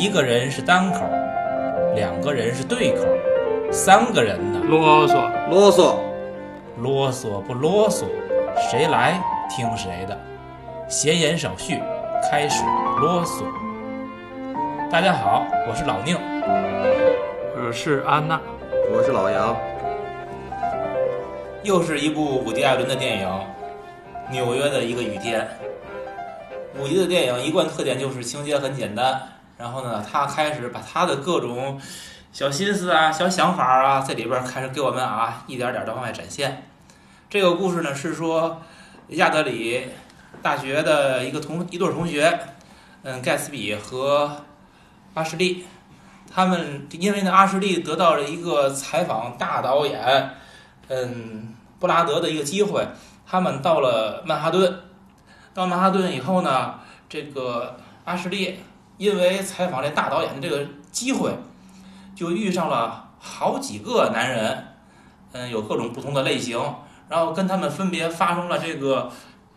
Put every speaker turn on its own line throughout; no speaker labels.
一个人是单口，两个人是对口，三个人呢
啰嗦，
啰嗦，
啰嗦不啰嗦，谁来听谁的。闲言少叙，开始啰嗦。大家好，我是老宁。
我是安娜，
我是老杨。
又是一部伍迪·艾伦的电影，《纽约的一个雨天》。伍迪的电影一贯特点就是情节很简单，然后呢，他开始把他的各种小心思啊、小想法啊，在里边开始给我们啊一点点的往外展现。这个故事呢是说亚德里大学的一个同一对同学，嗯，盖茨比和阿什利，他们因为呢阿什利得到了一个采访大导演。嗯，布拉德的一个机会，他们到了曼哈顿。到曼哈顿以后呢，这个阿什利因为采访这大导演的这个机会，就遇上了好几个男人，嗯，有各种不同的类型，然后跟他们分别发生了这个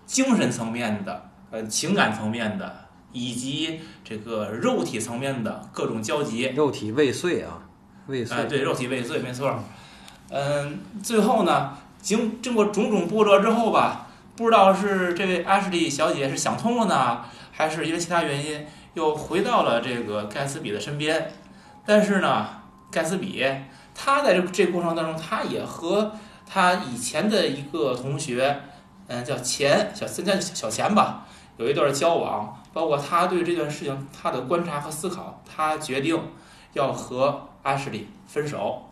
精神层面的、呃情感层面的，以及这个肉体层面的各种交集。
肉体未遂啊，未遂。
哎，对，肉体未遂，没错。嗯，最后呢，经经过种种波折之后吧，不知道是这位 Ashley 小姐是想通了呢，还是因为其他原因又回到了这个盖茨比的身边。但是呢，盖茨比他在这这过程当中，他也和他以前的一个同学，嗯，叫钱小现在小钱吧，有一段交往，包括他对这段事情他的观察和思考，他决定要和阿什利分手。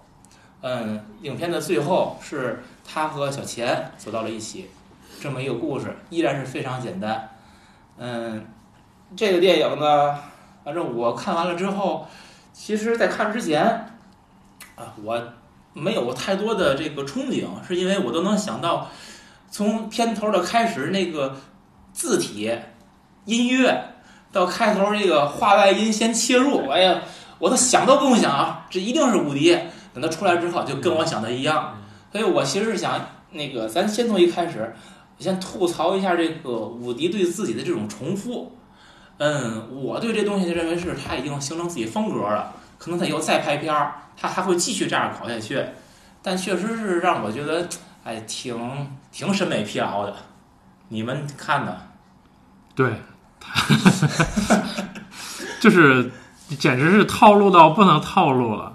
嗯，影片的最后是他和小钱走到了一起，这么一个故事，依然是非常简单。嗯，这个电影呢，反正我看完了之后，其实在看之前啊，我没有太多的这个憧憬，是因为我都能想到从片头的开始那个字体、音乐到开头这个画外音先切入，哎呀，我都想都不用想啊，这一定是伍迪。等他出来之后，就跟我想的一样，所以我其实是想那个，咱先从一开始，先吐槽一下这个伍迪对自己的这种重复。嗯，我对这东西认为是他已经形成自己风格了，可能他以后再拍片儿，他还会继续这样搞下去。但确实是让我觉得，哎，挺挺审美疲劳的。你们看呢？
对，就是简直是套路到不能套路了。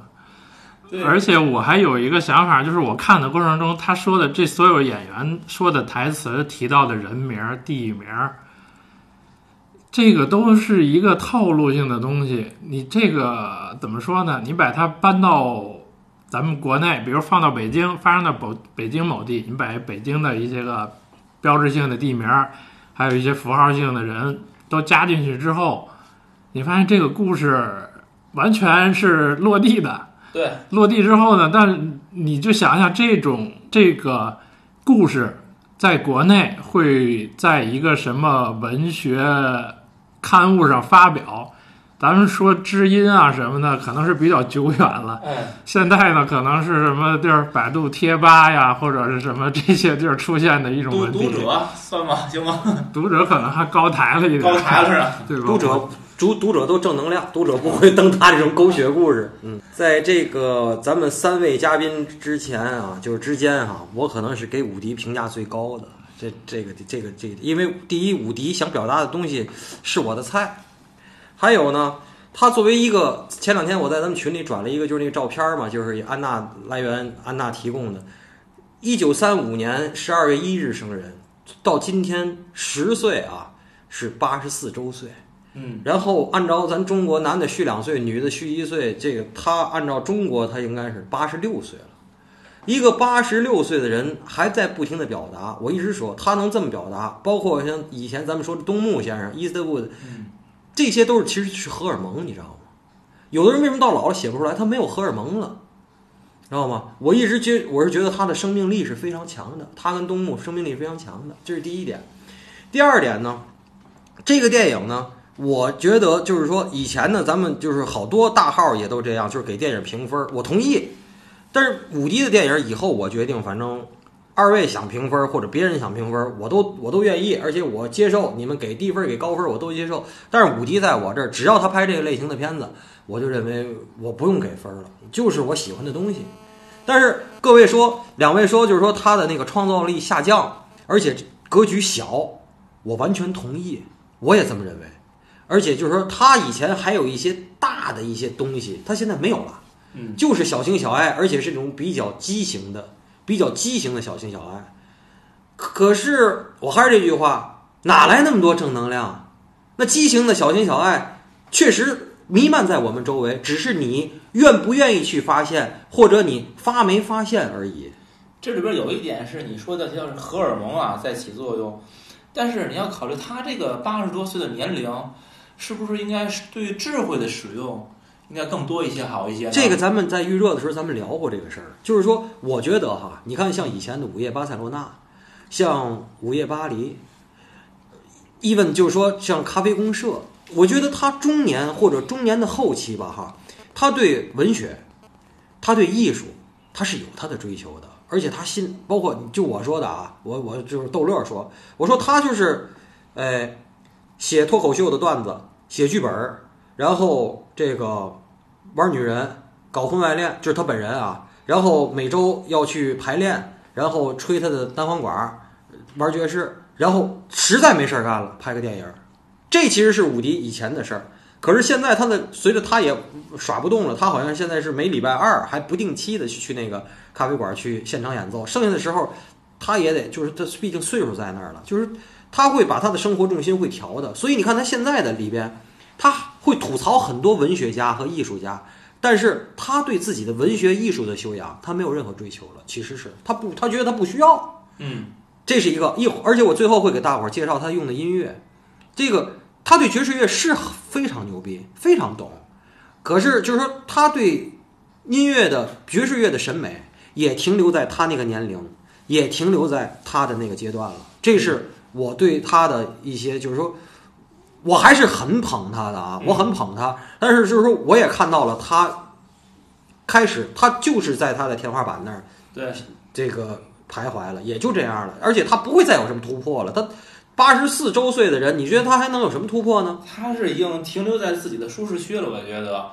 而且我还有一个想法，就是我看的过程中，他说的这所有演员说的台词、提到的人名、地名，这个都是一个套路性的东西。你这个怎么说呢？你把它搬到咱们国内，比如放到北京，发生在北北京某地，你把北京的一些个标志性的地名，还有一些符号性的人都加进去之后，你发现这个故事完全是落地的。
对，
落地之后呢？但你就想想这种这个故事，在国内会在一个什么文学刊物上发表？咱们说知音啊什么的，可能是比较久远了。
嗯，
现在呢，可能是什么地儿？百度贴吧呀，或者是什么这些地儿出现的一种文
读者算吗？行吗？
读者可能还高抬了一点，
高抬了是吧？
对吧？
读者。读读者都正能量，读者不会登他这种狗血故事。嗯，在这个咱们三位嘉宾之前啊，就是之间啊，我可能是给武迪评价最高的。这这个这个这，个，因为第一，武迪想表达的东西是我的菜。还有呢，他作为一个前两天我在咱们群里转了一个，就是那个照片嘛，就是安娜来源安娜提供的，一九三五年十二月一日生人，到今天十岁啊，是八十四周岁。
嗯，
然后按照咱中国男的虚两岁，女的虚一岁，这个他按照中国他应该是八十六岁了。一个八十六岁的人还在不停的表达。我一直说他能这么表达，包括像以前咱们说的东木先生、伊斯特布，这些都是其实是荷尔蒙，你知道吗？有的人为什么到老了写不出来？他没有荷尔蒙了，知道吗？我一直觉我是觉得他的生命力是非常强的，他跟东木生命力非常强的，这是第一点。第二点呢，这个电影呢。我觉得就是说，以前呢，咱们就是好多大号也都这样，就是给电影评分。我同意，但是五迪的电影以后，我决定，反正二位想评分或者别人想评分，我都我都愿意，而且我接受你们给低分给高分我都接受。但是五迪在我这儿，只要他拍这个类型的片子，我就认为我不用给分了，就是我喜欢的东西。但是各位说，两位说就是说他的那个创造力下降，而且格局小，我完全同意，我也这么认为。而且就是说他以前还有一些大的一些东西，他现在没有了，
嗯，
就是小情小爱，而且是那种比较畸形的。比较畸形的小情小爱，可是我还是这句话，哪来那么多正能量？那畸形的小情小爱确实弥漫在我们周围，只是你愿不愿意去发现，或者你发没发现而已。
这里边有一点是你说的，叫是荷尔蒙啊在起作用，但是你要考虑他这个八十多岁的年龄，是不是应该是对智慧的使用？应该更多一些，好一些。
这个咱们在预热的时候，咱们聊过这个事儿。就是说，我觉得哈，你看像以前的《午夜巴塞罗那》，像《午夜巴黎》，even 就是说像《咖啡公社》，我觉得他中年或者中年的后期吧，哈，他对文学，他对艺术，他是有他的追求的。而且他心，包括就我说的啊，我我就是逗乐说，我说他就是，呃，写脱口秀的段子，写剧本。然后这个玩女人、搞婚外恋，就是他本人啊。然后每周要去排练，然后吹他的单簧管，玩爵士。然后实在没事儿干了，拍个电影。这其实是伍迪以前的事儿。可是现在他的随着他也耍不动了，他好像现在是每礼拜二还不定期的去去那个咖啡馆去现场演奏。剩下的时候，他也得就是他毕竟岁数在那儿了，就是他会把他的生活重心会调的。所以你看他现在的里边。他会吐槽很多文学家和艺术家，但是他对自己的文学艺术的修养，他没有任何追求了。其实是他不，他觉得他不需要。
嗯，
这是一个一，而且我最后会给大伙儿介绍他用的音乐。这个他对爵士乐是非常牛逼，非常懂。可是就是说，他对音乐的爵士乐的审美也停留在他那个年龄，也停留在他的那个阶段了。这是我对他的一些，就是说。我还是很捧他的啊，我很捧他，但是就是说，我也看到了他开始，他就是在他的天花板那儿，
对
这个徘徊了，也就这样了，而且他不会再有什么突破了。他八十四周岁的人，你觉得他还能有什么突破呢？
他是已经停留在自己的舒适区了，我觉得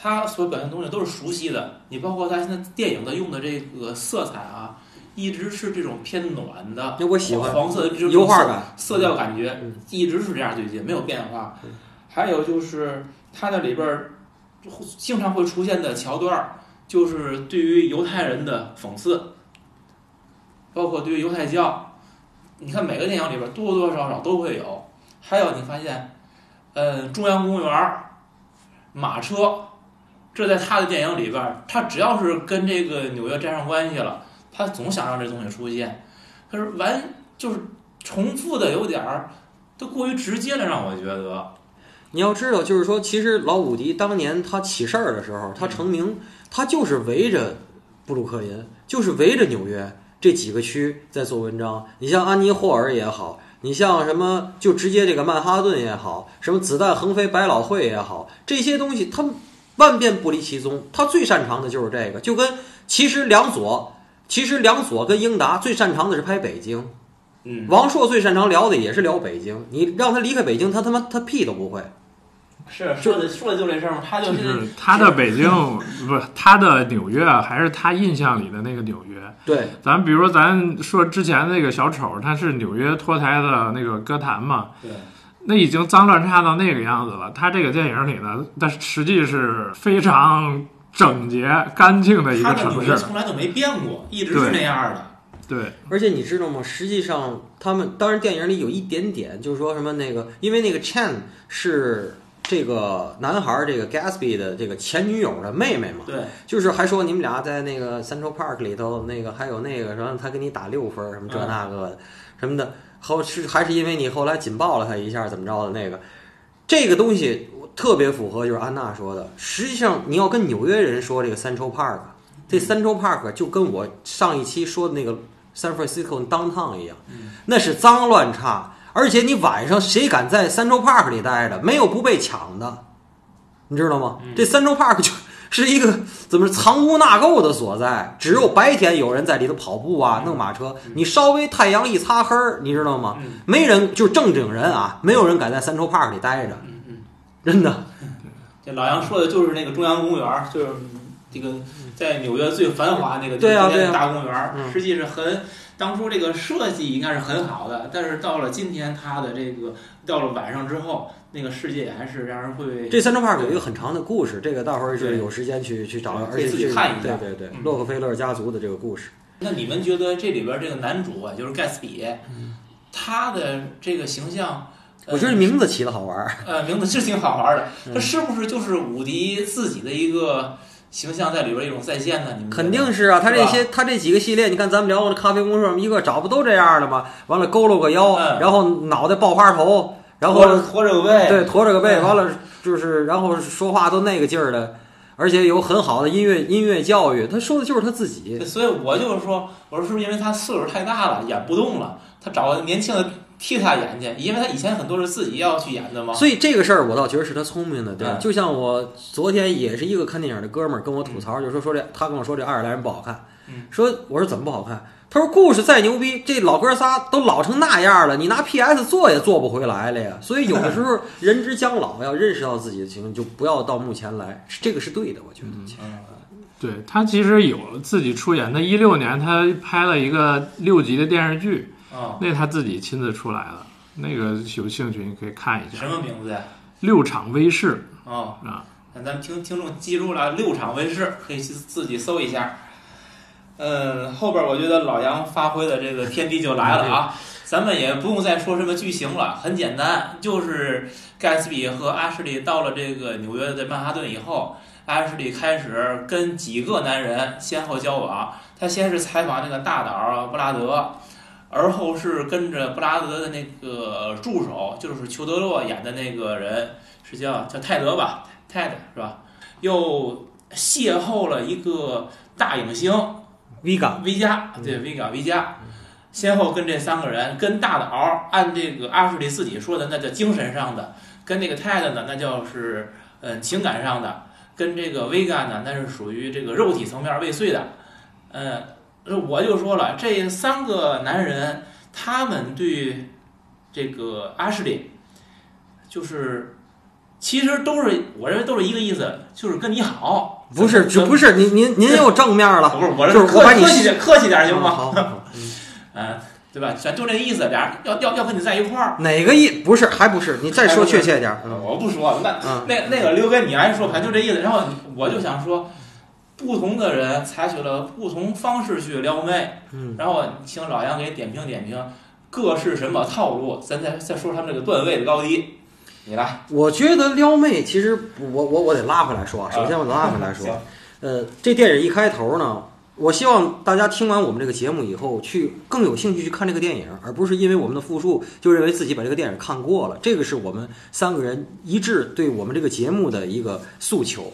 他所表现东西都是熟悉的。你包括他现在电影的用的这个色彩啊。一直是这种偏暖的，
我喜欢
黄色的这种
油画感
色调感觉，一直是这样，最近没有变化。还有就是它那里边儿经常会出现的桥段，就是对于犹太人的讽刺，包括对于犹太教，你看每个电影里边多多少少都会有。还有你发现，呃，中央公园马车，这在他的电影里边，他只要是跟这个纽约沾上关系了。他总想让这东西出现，可是完就是重复的有点儿，都过于直接了，让我觉得。
你要知道，就是说，其实老伍迪当年他起事儿的时候，他成名，他就是围着布鲁克林，就是围着纽约这几个区在做文章。你像安妮霍尔也好，你像什么就直接这个曼哈顿也好，什么子弹横飞百老汇也好，这些东西他万变不离其宗。他最擅长的就是这个，就跟其实梁左。其实梁左跟英达最擅长的是拍北京，
嗯，
王朔最擅长聊的也是聊北京。你让他离开北京，他他妈他屁都不会。
是说的说的就这事儿吗？他
就是他的北京，不是他的纽约，还是他印象里的那个纽约。
对，
咱比如说咱说之前那个小丑，他是纽约脱胎的那个歌坛嘛。
对，
那已经脏乱差到那个样子了。他这个电影里呢，但实际是非常。整洁干净的一个城市，
从来都没变过，一直是那样的。
对，
而且你知道吗？实际上，他们当然电影里有一点点，就是说什么那个，因为那个 Chan 是这个男孩这个 Gatsby 的这个前女友的妹妹嘛。
对，
就是还说你们俩在那个 Central Park 里头，那个还有那个什么，他给你打六分，什么这那个的，什么的，后是还是因为你后来紧抱了他一下，怎么着的那个，这个东西。特别符合就是安娜说的，实际上你要跟纽约人说这个 Central Park，这 Central Park 就跟我上一期说的那个 San Francisco Downtown 一样，那是脏乱差，而且你晚上谁敢在 Central Park 里待着，没有不被抢的，你知道吗？这 Central Park 就是一个怎么藏污纳垢的所在。只有白天有人在里头跑步啊，弄马车。你稍微太阳一擦黑儿，你知道吗？没人，就正经人啊，没有人敢在三洲 Park 里待着。
嗯嗯，
真的。
这老杨说的就是那个中央公园，就是这个在纽约最繁华那个
对啊对啊
大公园，实际是很。当初这个设计应该是很好的，但是到了今天，它的这个到了晚上之后，那个世界还是让人会。
这三 r 派有一个很长的故事，这个大伙儿是有时间去去找，而且
自己看一
下。对对对，洛克菲勒家族的这个故事。
那你们觉得这里边这个男主啊，就是盖茨比，他的这个形象，
我觉得名字起的好玩儿。
呃，名字是挺好玩的，他是不是就是伍迪自己的一个？形象在里边一种再现呢？你们
肯定是啊，他这些他这几个系列，你看咱们聊过的咖啡公社，一个找不都这样的吗？完了佝偻个腰，然后脑袋爆花头，然后
驼着个背，
对，驼着个背，完了就是然后说话都那个劲儿的，而且有很好的音乐音乐教育，他说的就是他自己。
所以我就是说，我说是不是因为他岁数太大了，演不动了，他找个年轻的。替他演去，因为他以前很多是自己要去演的嘛。
所以这个事儿我倒觉得是他聪明的，对。就像我昨天也是一个看电影的哥们儿跟我吐槽，就说说这他跟我说这爱尔兰人不好看，说我说怎么不好看？他说故事再牛逼，这老哥仨都老成那样了，你拿 PS 做也做不回来了呀。所以有的时候人之将老，要认识到自己的情况，就不要到目前来，这个是对的，我觉得。
嗯，对他其实有自己出演，他一六年他拍了一个六集的电视剧。
哦，
那他自己亲自出来了，那个有兴趣你可以看一下。
什么名字呀？
六场威视。
哦
啊，
那咱们听听众记住了，六场威视可以去自己搜一下。嗯，后边我觉得老杨发挥的这个天地就来了啊，咱们也不用再说什么剧情了，很简单，就是盖茨比和阿什利到了这个纽约的曼哈顿以后，阿什利开始跟几个男人先后交往，他先是采访那个大岛布拉德。而后是跟着布拉德的那个助手，就是裘德洛演的那个人，是叫叫泰德吧，泰德是吧？又邂逅了一个大影星
维加
，V 加对维加维加，先后跟这三个人，跟大岛按这个阿什利自己说的，那叫精神上的；跟那个泰德呢，那叫是嗯情感上的；跟这个维加呢，那是属于这个肉体层面未遂的，嗯。我就说了，这三个男人，他们对这个阿什利，就是其实都是我认为都是一个意思，就是跟你好。
不是，就不是您您您又正面了。
不是，我
是
客客气点，客气点行吗？
好，
嗯，对吧？咱就这意思，俩人要要要跟你在一块儿。
哪个意？不是，还不是？你再说确切点。
我不说，那那那个留给你来说，反正就这意思。然后我就想说。不同的人采取了不同方式去撩妹，
嗯，
然后请老杨给点评点评，各是什么套路？咱再再说他们这个段位的高低，你来。
我觉得撩妹其实，我我我得拉回来说啊，首先我拉回来说，呃，这电影一开头呢，我希望大家听完我们这个节目以后，去更有兴趣去看这个电影，而不是因为我们的复述就认为自己把这个电影看过了。这个是我们三个人一致对我们这个节目的一个诉求。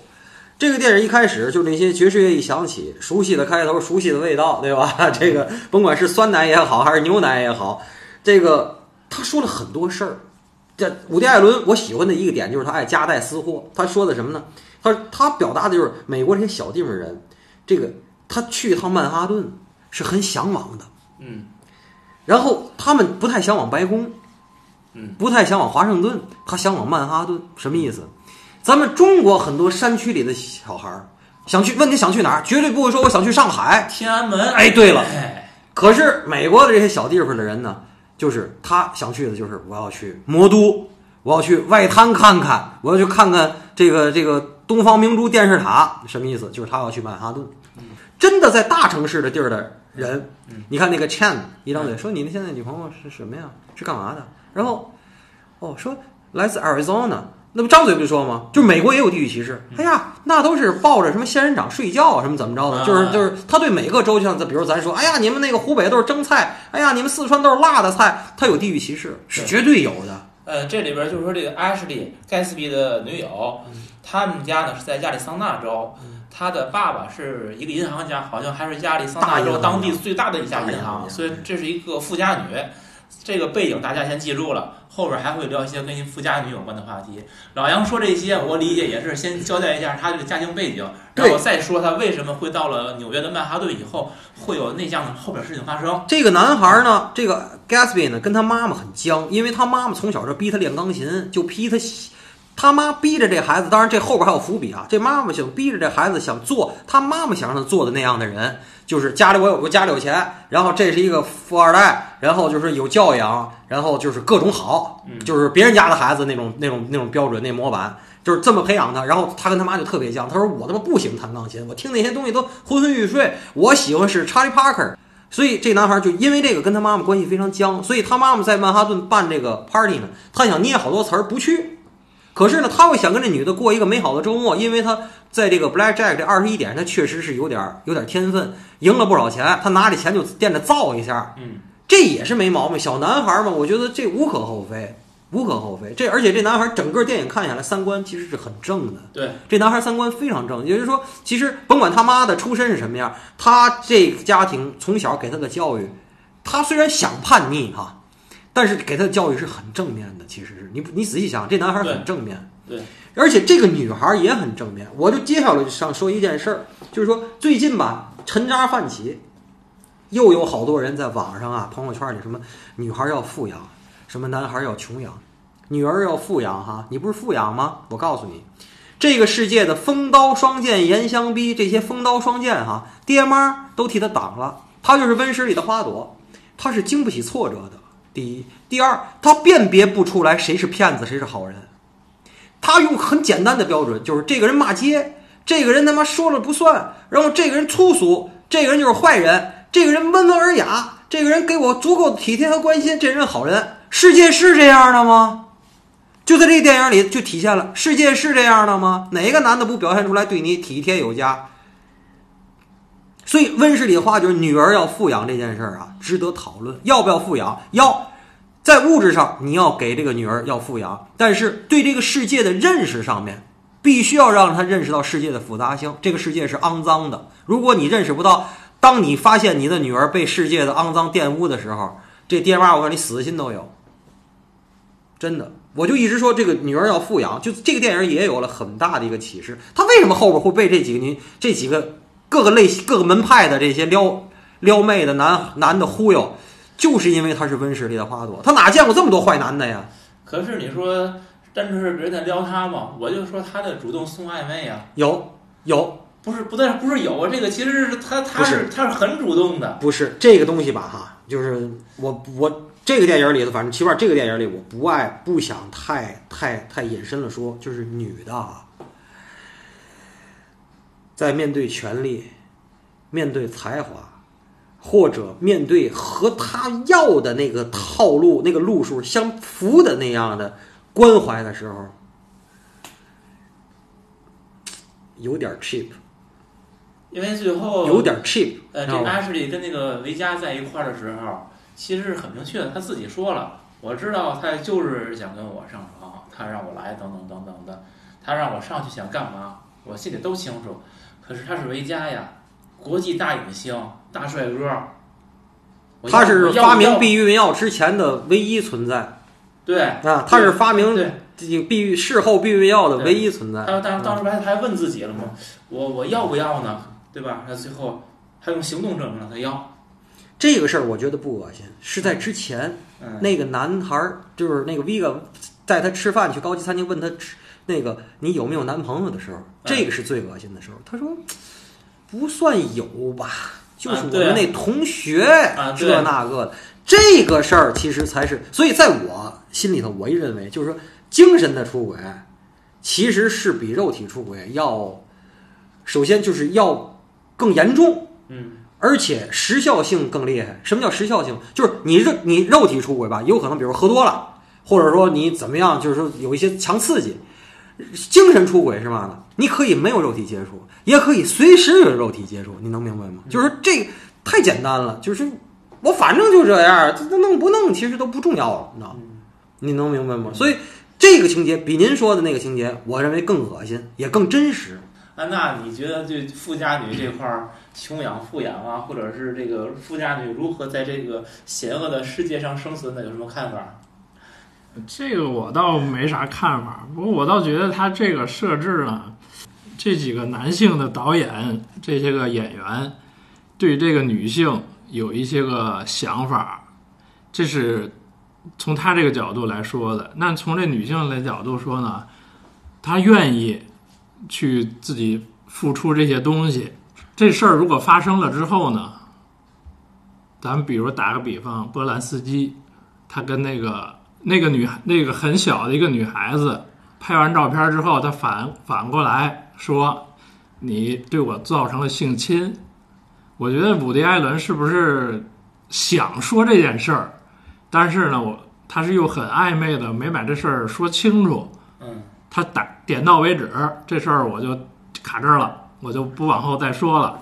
这个电影一开始就那些爵士乐一响起，熟悉的开头，熟悉的味道，对吧？这个甭管是酸奶也好，还是牛奶也好，这个他说了很多事儿。这伍迪·艾伦，我喜欢的一个点就是他爱夹带私货。他说的什么呢？他他表达的就是美国这些小地方人，这个他去一趟曼哈顿是很向往的，
嗯，
然后他们不太向往白宫，
嗯，
不太向往华盛顿，他向往曼哈顿，什么意思？咱们中国很多山区里的小孩儿想去，问你想去哪儿，绝对不会说我想去上海、
天安门。
哎，对了，可是美国的这些小地方的人呢，就是他想去的，就是我要去魔都，我要去外滩看看，我要去看看这个这个东方明珠电视塔，什么意思？就是他要去曼哈顿。真的在大城市的地儿的人，你看那个 Chan 一张嘴说你那现在女朋友是什么呀？是干嘛的？然后哦，说来自 Arizona。那不张嘴不就说吗？就美国也有地域歧视。哎呀，那都是抱着什么仙人掌睡觉啊，什么怎么着的？就是就是，他对每个州，就像比如咱说，哎呀，你们那个湖北都是蒸菜，哎呀，你们四川都是辣的菜，他有地域歧视，是绝对有的。
呃，这里边就是说，这个 Ashley 盖茨比的女友，他们家呢是在亚利桑那州，他的爸爸是一个银行家，好像还是亚利桑那州当地最大的一家银行，所以这是一个富家女。这个背景大家先记住了，后边还会聊一些跟富家女有关的话题。老杨说这些，我理解也是先交代一下他这个家庭背景，然后再说他为什么会到了纽约的曼哈顿以后会有那样的后边事情发生。
这个男孩呢，这个 Gatsby 呢，跟他妈妈很僵，因为他妈妈从小就逼他练钢琴，就逼他。他妈逼着这孩子，当然这后边还有伏笔啊。这妈妈想逼着这孩子想做他妈妈想让他做的那样的人，就是家里我有个家里有钱，然后这是一个富二代，然后就是有教养，然后就是各种好，就是别人家的孩子那种那种那种标准那模板，就是这么培养他。然后他跟他妈就特别犟，他说我他妈不喜欢弹钢琴，我听那些东西都昏昏欲睡，我喜欢是查理帕克。所以这男孩就因为这个跟他妈妈关系非常僵，所以他妈妈在曼哈顿办这个 party 呢，他想捏好多词儿不去。可是呢，他会想跟这女的过一个美好的周末，因为他在这个 Blackjack 这二十一点，他确实是有点有点天分，赢了不少钱，他拿这钱就惦着造一下，
嗯，
这也是没毛病。小男孩嘛，我觉得这无可厚非，无可厚非。这而且这男孩整个电影看下来，三观其实是很正的。
对，
这男孩三观非常正，也就是说，其实甭管他妈的出身是什么样，他这个家庭从小给他的教育，他虽然想叛逆哈。但是给他的教育是很正面的，其实是你你仔细想，这男孩很正面，
对，
而且这个女孩也很正面。我就接下来想说一件事儿，就是说最近吧，沉渣泛起，又有好多人在网上啊，朋友圈里什么女孩要富养，什么男孩要穷养，女儿要富养哈，你不是富养吗？我告诉你，这个世界的风刀双剑严相逼，这些风刀双剑哈，爹妈都替他挡了，他就是温室里的花朵，他是经不起挫折的。第一，第二，他辨别不出来谁是骗子，谁是好人。他用很简单的标准，就是这个人骂街，这个人他妈说了不算，然后这个人粗俗，这个人就是坏人，这个人温文尔雅，这个人给我足够的体贴和关心，这人好人。世界是这样的吗？就在这个电影里就体现了，世界是这样的吗？哪个男的不表现出来对你体贴有加？所以温室里的话就是女儿要富养这件事儿啊，值得讨论。要不要富养？要，在物质上你要给这个女儿要富养，但是对这个世界的认识上面，必须要让她认识到世界的复杂性。这个世界是肮脏的。如果你认识不到，当你发现你的女儿被世界的肮脏玷污的时候，这爹妈我看你死心都有。真的，我就一直说这个女儿要富养，就这个电影也有了很大的一个启示。他为什么后边会被这几个女这几个？各个类各个门派的这些撩撩妹的男男的忽悠，就是因为他是温室里的花朵，他哪见过这么多坏男的呀？
可是你说单纯是别人在撩他吗？我就说他的主动送暧昧啊，
有有，
不是不对，不是有啊，这个其实是他他是他是很主动的，
不是这个东西吧？哈，就是我我这个电影里头，反正起码这个电影里我不爱不想太太太隐身了说，就是女的。在面对权力、面对才华，或者面对和他要的那个套路、那个路数相符的那样的关怀的时候，有点 cheap。
因为最后
有点 cheap。
呃，这阿什利跟那个维嘉在一块儿的时候，其实是很明确的，他自己说了：“我知道他就是想跟我上床，他让我来，等等等等的，他让我上去想干嘛，我心里都清楚。”可是他是维嘉呀，国际大影星、大帅哥。
他是发明避孕药之前的唯一存在。
对
啊，他是发明避孕事后避孕药的唯一存在。
他当当时还还问自己了吗？我我要不要呢？对吧？那最后他用行动证明了他要。
这个事儿我觉得不恶心，是在之前那个男孩儿，就是那个 Vega，带他吃饭去高级餐厅，问他吃。那个你有没有男朋友的时候，这个是最恶心的时候。他说不算有吧，就是我们那同学这那个的，这个事儿其实才是。所以在我心里头，我一认为就是说，精神的出轨其实是比肉体出轨要，首先就是要更严重，
嗯，
而且时效性更厉害。什么叫时效性？就是你肉你肉体出轨吧，有可能比如喝多了，或者说你怎么样，就是说有一些强刺激。精神出轨是嘛呢？你可以没有肉体接触，也可以随时有肉体接触，你能明白吗？就是这太简单了，就是我反正就这样，这弄不弄其实都不重要了，你知道吗？你能明白吗？所以这个情节比您说的那个情节，我认为更恶心，也更真实。
安娜，你觉得对富家女这块儿穷养富养啊，或者是这个富家女如何在这个险恶的世界上生存的，有什么看法？
这个我倒没啥看法，不过我倒觉得他这个设置呢，这几个男性的导演，这些个演员对这个女性有一些个想法，这是从他这个角度来说的。那从这女性的角度说呢，她愿意去自己付出这些东西。这事儿如果发生了之后呢，咱们比如打个比方，波兰斯基，他跟那个。那个女那个很小的一个女孩子，拍完照片之后，她反反过来说：“你对我造成了性侵。”我觉得伍迪·艾伦是不是想说这件事儿？但是呢，我他是又很暧昧的，没把这事儿说清楚。
嗯，
他打点到为止，这事儿我就卡这儿了，我就不往后再说了。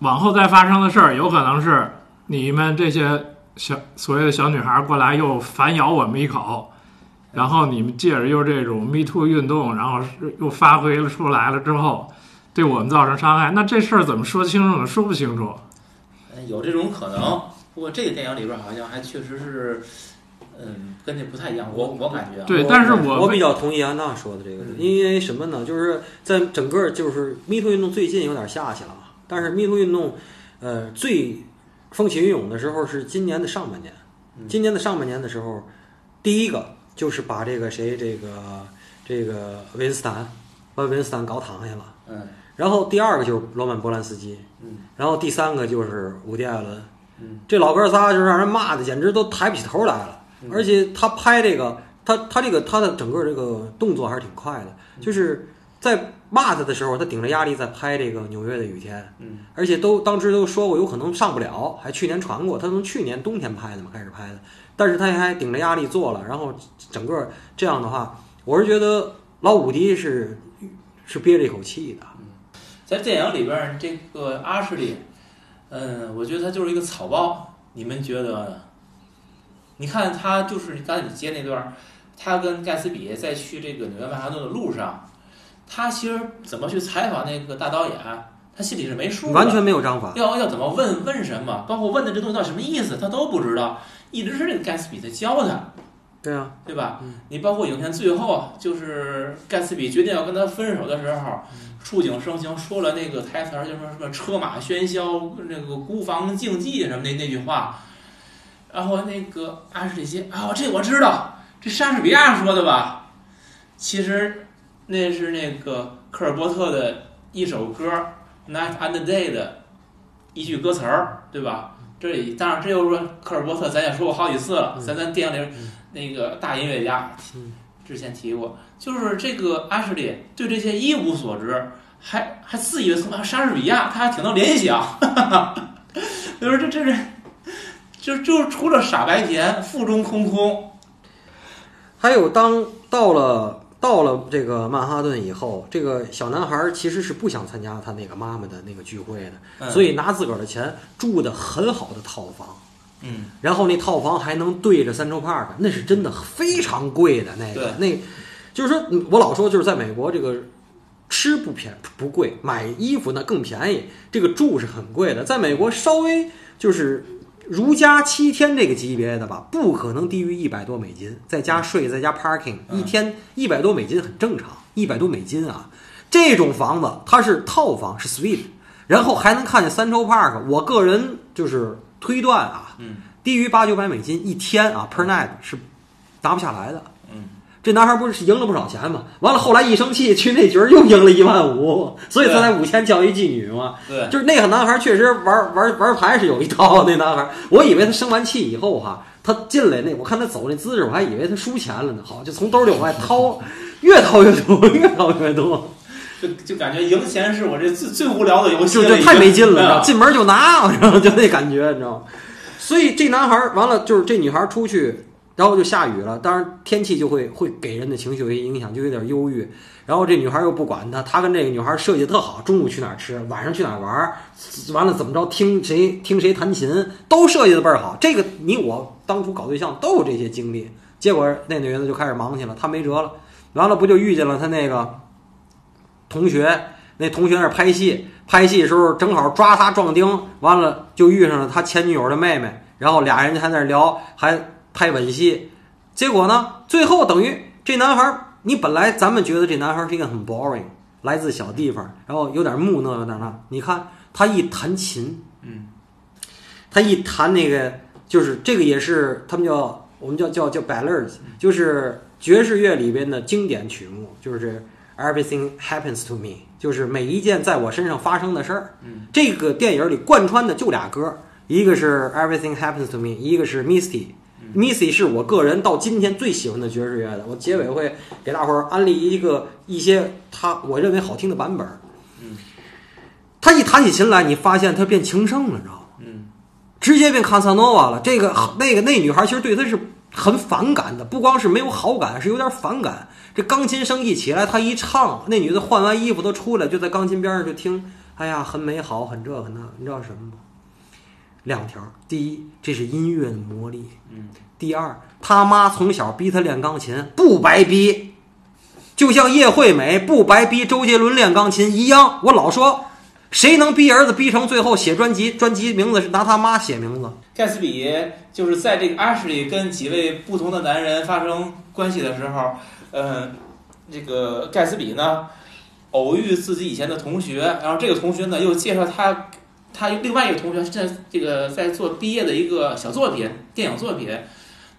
往后再发生的事儿，有可能是你们这些。小所谓的小女孩过来又反咬我们一口，然后你们借着又这种 Me Too 运动，然后又发挥了出来了之后，对我们造成伤害，那这事儿怎么说清楚呢？说不清楚。
有这种可能，不过这个电影里边好像还确实是，嗯，跟这不太一样。我我感觉
对，但是
我我比较同意安娜说的这个，因为什么呢？就是在整个就是 Me Too 运动最近有点下去了，但是 Me Too 运动，呃，最。风起云涌的时候是今年的上半年，今年的上半年的时候，第一个就是把这个谁这个这个维恩斯坦把维恩斯坦搞躺下了，
嗯，
然后第二个就是罗曼波兰斯基，
嗯，
然后第三个就是伍迪艾伦，
嗯，
这老哥仨就让人骂的简直都抬不起头来了，而且他拍这个他他这个他的整个这个动作还是挺快的，就是在。骂他的时候，他顶着压力在拍这个《纽约的雨天》，
嗯，
而且都当时都说过有可能上不了，还去年传过，他从去年冬天拍的嘛，开始拍的，但是他还顶着压力做了，然后整个这样的话，我是觉得老伍迪是是憋着一口气的。
在电影里边，这个阿什利，嗯，我觉得他就是一个草包，你们觉得？你看他就是刚才你接那段，他跟盖茨比在去这个纽约曼哈顿的路上。他其实怎么去采访那个大导演，他心里是没数的，
完全没有章法。
要要怎么问问什么，包括问的这东西到底什么意思，他都不知道。一直是这个盖茨比在教他，
对啊，
对吧？你包括影片最后，就是盖茨比决定要跟他分手的时候，触景生情说了那个台词，就说什么车马喧嚣，那个孤芳竞技什么那那句话。然后那个阿什利西啊，这我知道，这莎士比亚说的吧？其实。那是那个科尔波特的一首歌《Night and Day》的一句歌词儿，对吧？这里当然，这又说科尔波特，咱也说过好几次了，咱咱电影里那个大音乐家之前提过，就是这个阿什利对这些一无所知，还还自以为从莎士比亚，他还挺能联想，就是这这是就就除了傻白甜，腹中空空。
还有当到了。到了这个曼哈顿以后，这个小男孩其实是不想参加他那个妈妈的那个聚会的，所以拿自个儿的钱住的很好的套房，
嗯，
然后那套房还能对着三洲 Park，那是真的非常贵的那个，那就是说我老说就是在美国这个吃不便不贵，买衣服呢更便宜，这个住是很贵的，在美国稍微就是。如家七天这个级别的吧，不可能低于一百多美金，再加税，再加 parking，一天一百多美金很正常。一百多美金啊，这种房子它是套房，是 suite，然后还能看见三周 park。我个人就是推断啊，低于八九百美金一天啊，per night 是拿不下来的。这男孩不是赢了不少钱吗？完了后来一生气去那局又赢了一万五，所以他才五千交一妓女嘛。
对，
就是那个男孩确实玩玩玩牌是有一套。那男孩，我以为他生完气以后哈，他进来那我看他走那姿势，我还以为他输钱了呢。好，就从兜里往外掏，越掏越多，越掏越多。
就就感觉赢钱是我这最最无聊的游戏，
就就太没劲了，你知道？进门就拿，知道就那感觉，你知道吗？所以这男孩完了，就是这女孩出去。然后就下雨了，当然天气就会会给人的情绪有些影响，就有点忧郁。然后这女孩又不管他，他跟这个女孩设计特好，中午去哪儿吃，晚上去哪儿玩，完了怎么着听谁听谁弹琴，都设计的倍儿好。这个你我当初搞对象都有这些经历，结果那女的就开始忙去了，他没辙了。完了不就遇见了他那个同学，那同学那拍戏，拍戏的时候正好抓他壮丁，完了就遇上了他前女友的妹妹，然后俩人还在那聊，还拍吻戏。结果呢，最后等于这男孩儿，你本来咱们觉得这男孩儿是一个很 boring，来自小地方，然后有点木讷，有点那，你看他一弹琴，
嗯，
他一弹那个，就是这个也是他们叫我们叫叫叫 ballads，就是爵士乐里边的经典曲目，就是 Everything Happens to Me，就是每一件在我身上发生的事儿。
嗯，
这个电影里贯穿的就俩歌，一个是 Everything Happens to Me，一个是 Misty。Missy 是我个人到今天最喜欢的爵士乐的，我结尾会给大伙儿安利一个一些他我认为好听的版本。
嗯，
他一弹起琴来，你发现他变情圣了，你知道吗？
嗯，
直接变卡萨诺瓦了。这个那个那女孩其实对他是很反感的，不光是没有好感，是有点反感。这钢琴声一起来，他一唱，那女的换完衣服都出来，就在钢琴边上就听，哎呀，很美好，很这很那，你知道什么吗？两条，第一，这是音乐的魔力。
嗯，
第二，他妈从小逼他练钢琴，不白逼，就像叶惠美不白逼周杰伦练钢琴一样。我老说，谁能逼儿子逼成最后写专辑，专辑名字是拿他妈写名字？
盖茨比就是在这个阿什里跟几位不同的男人发生关系的时候，嗯，这个盖茨比呢，偶遇自己以前的同学，然后这个同学呢又介绍他。他另外一个同学现在这个在做毕业的一个小作品，电影作品。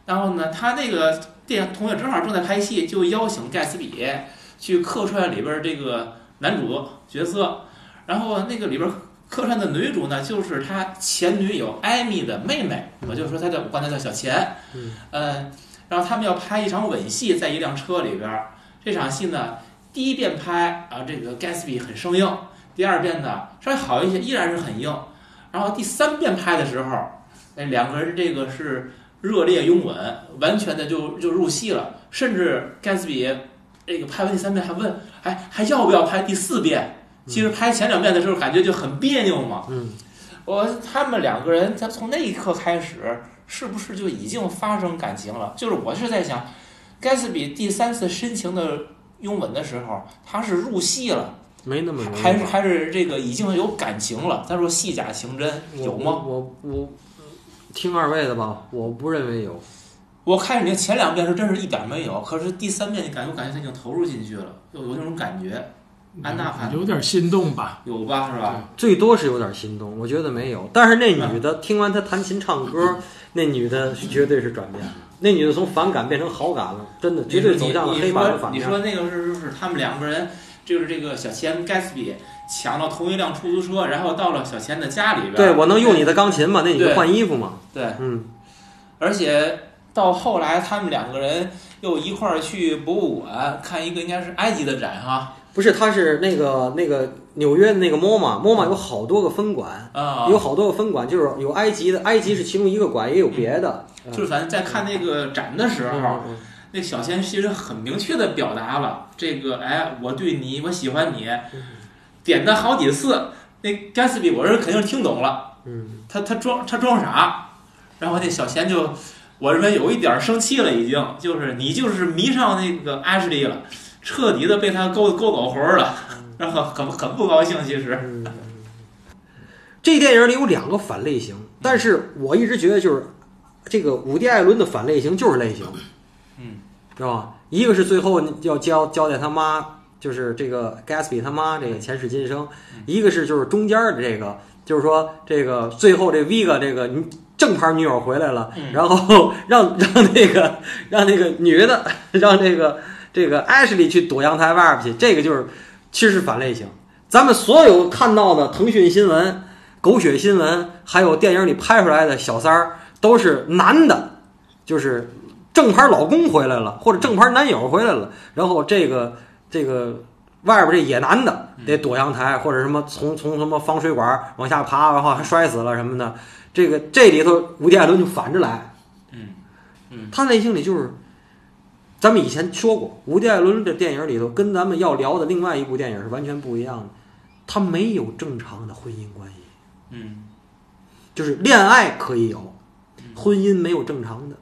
然后呢，他那个电影同学正好正在拍戏，就邀请盖茨比去客串里边这个男主角色。然后那个里边客串的女主呢，就是他前女友艾米的妹妹，我就说他叫管他叫小钱。嗯，然后他们要拍一场吻戏，在一辆车里边。这场戏呢，第一遍拍啊，这个盖茨比很生硬。第二遍呢稍微好一些，依然是很硬。然后第三遍拍的时候，哎，两个人这个是热烈拥吻，完全的就就入戏了。甚至盖茨比这个拍完第三遍还问，哎，还要不要拍第四遍？其实拍前两遍的时候感觉就很别扭嘛。
嗯，
我他们两个人，他从那一刻开始，是不是就已经发生感情了？就是我是在想，盖茨比第三次深情的拥吻的时候，他是入戏了。
没那么容易，
还是还是这个已经有感情了。再说戏假情真，有吗？
我我听二位的吧，我不认为有。
我看你前两遍是真是一点没有，可是第三遍你感觉感觉他已经投入进去了，有有那种感觉。安娜看
有点心动吧？
有吧？是吧？
最多是有点心动，我觉得没有。但是那女的听完他弹琴唱歌，那女的绝对是转变了。那女的从反感变成好感了，真的绝对走向了黑白的反
面。你说那个是是他们两个人。就是这个小钱盖茨比抢了同一辆出租车，然后到了小钱的家里边。
对，我能用你的钢琴吗？那你就换衣服嘛？
对，
嗯。
而且到后来，他们两个人又一块儿去博物馆看一个，应该是埃及的展哈。
不是，他是那个那个纽约的那个 MoMA，MoMA 有好多个分馆
啊，
有好多个分馆，就是有埃及的，埃及是其中一个馆，也有别的。
就是反正在看那个展的时候。那小贤其实很明确的表达了这个，哎，我对你，我喜欢你，点他好几次。那盖茨比，我认为肯定是听懂了。
嗯，
他他装他装傻，然后那小贤就，我认为有一点生气了，已经就是你就是迷上那个 Ashley 了，彻底的被他勾勾走魂了，然后很很不高兴。其实，
这电影里有两个反类型，但是我一直觉得就是这个伍迪·艾伦的反类型就是类型。是吧？一个是最后要交交代他妈，就是这个 Gatsby 他妈这个前世今生；一个是就是中间的这个，就是说这个最后这 Viga 这个正牌女友回来了，然后让让那个让那个女的让这个这个 Ashley 去躲阳台外边去，这个就是其实是反类型。咱们所有看到的腾讯新闻、狗血新闻，还有电影里拍出来的小三儿，都是男的，就是。正牌老公回来了，或者正牌男友回来了，然后这个这个外边这野男的得躲阳台，或者什么从从什么防水管往下爬，然后还摔死了什么的。这个这里头伍迪·艾伦就反着来，
嗯嗯，
他内心里就是，咱们以前说过，伍迪·艾伦的电影里头跟咱们要聊的另外一部电影是完全不一样的，他没有正常的婚姻关系，
嗯，
就是恋爱可以有，婚姻没有正常的。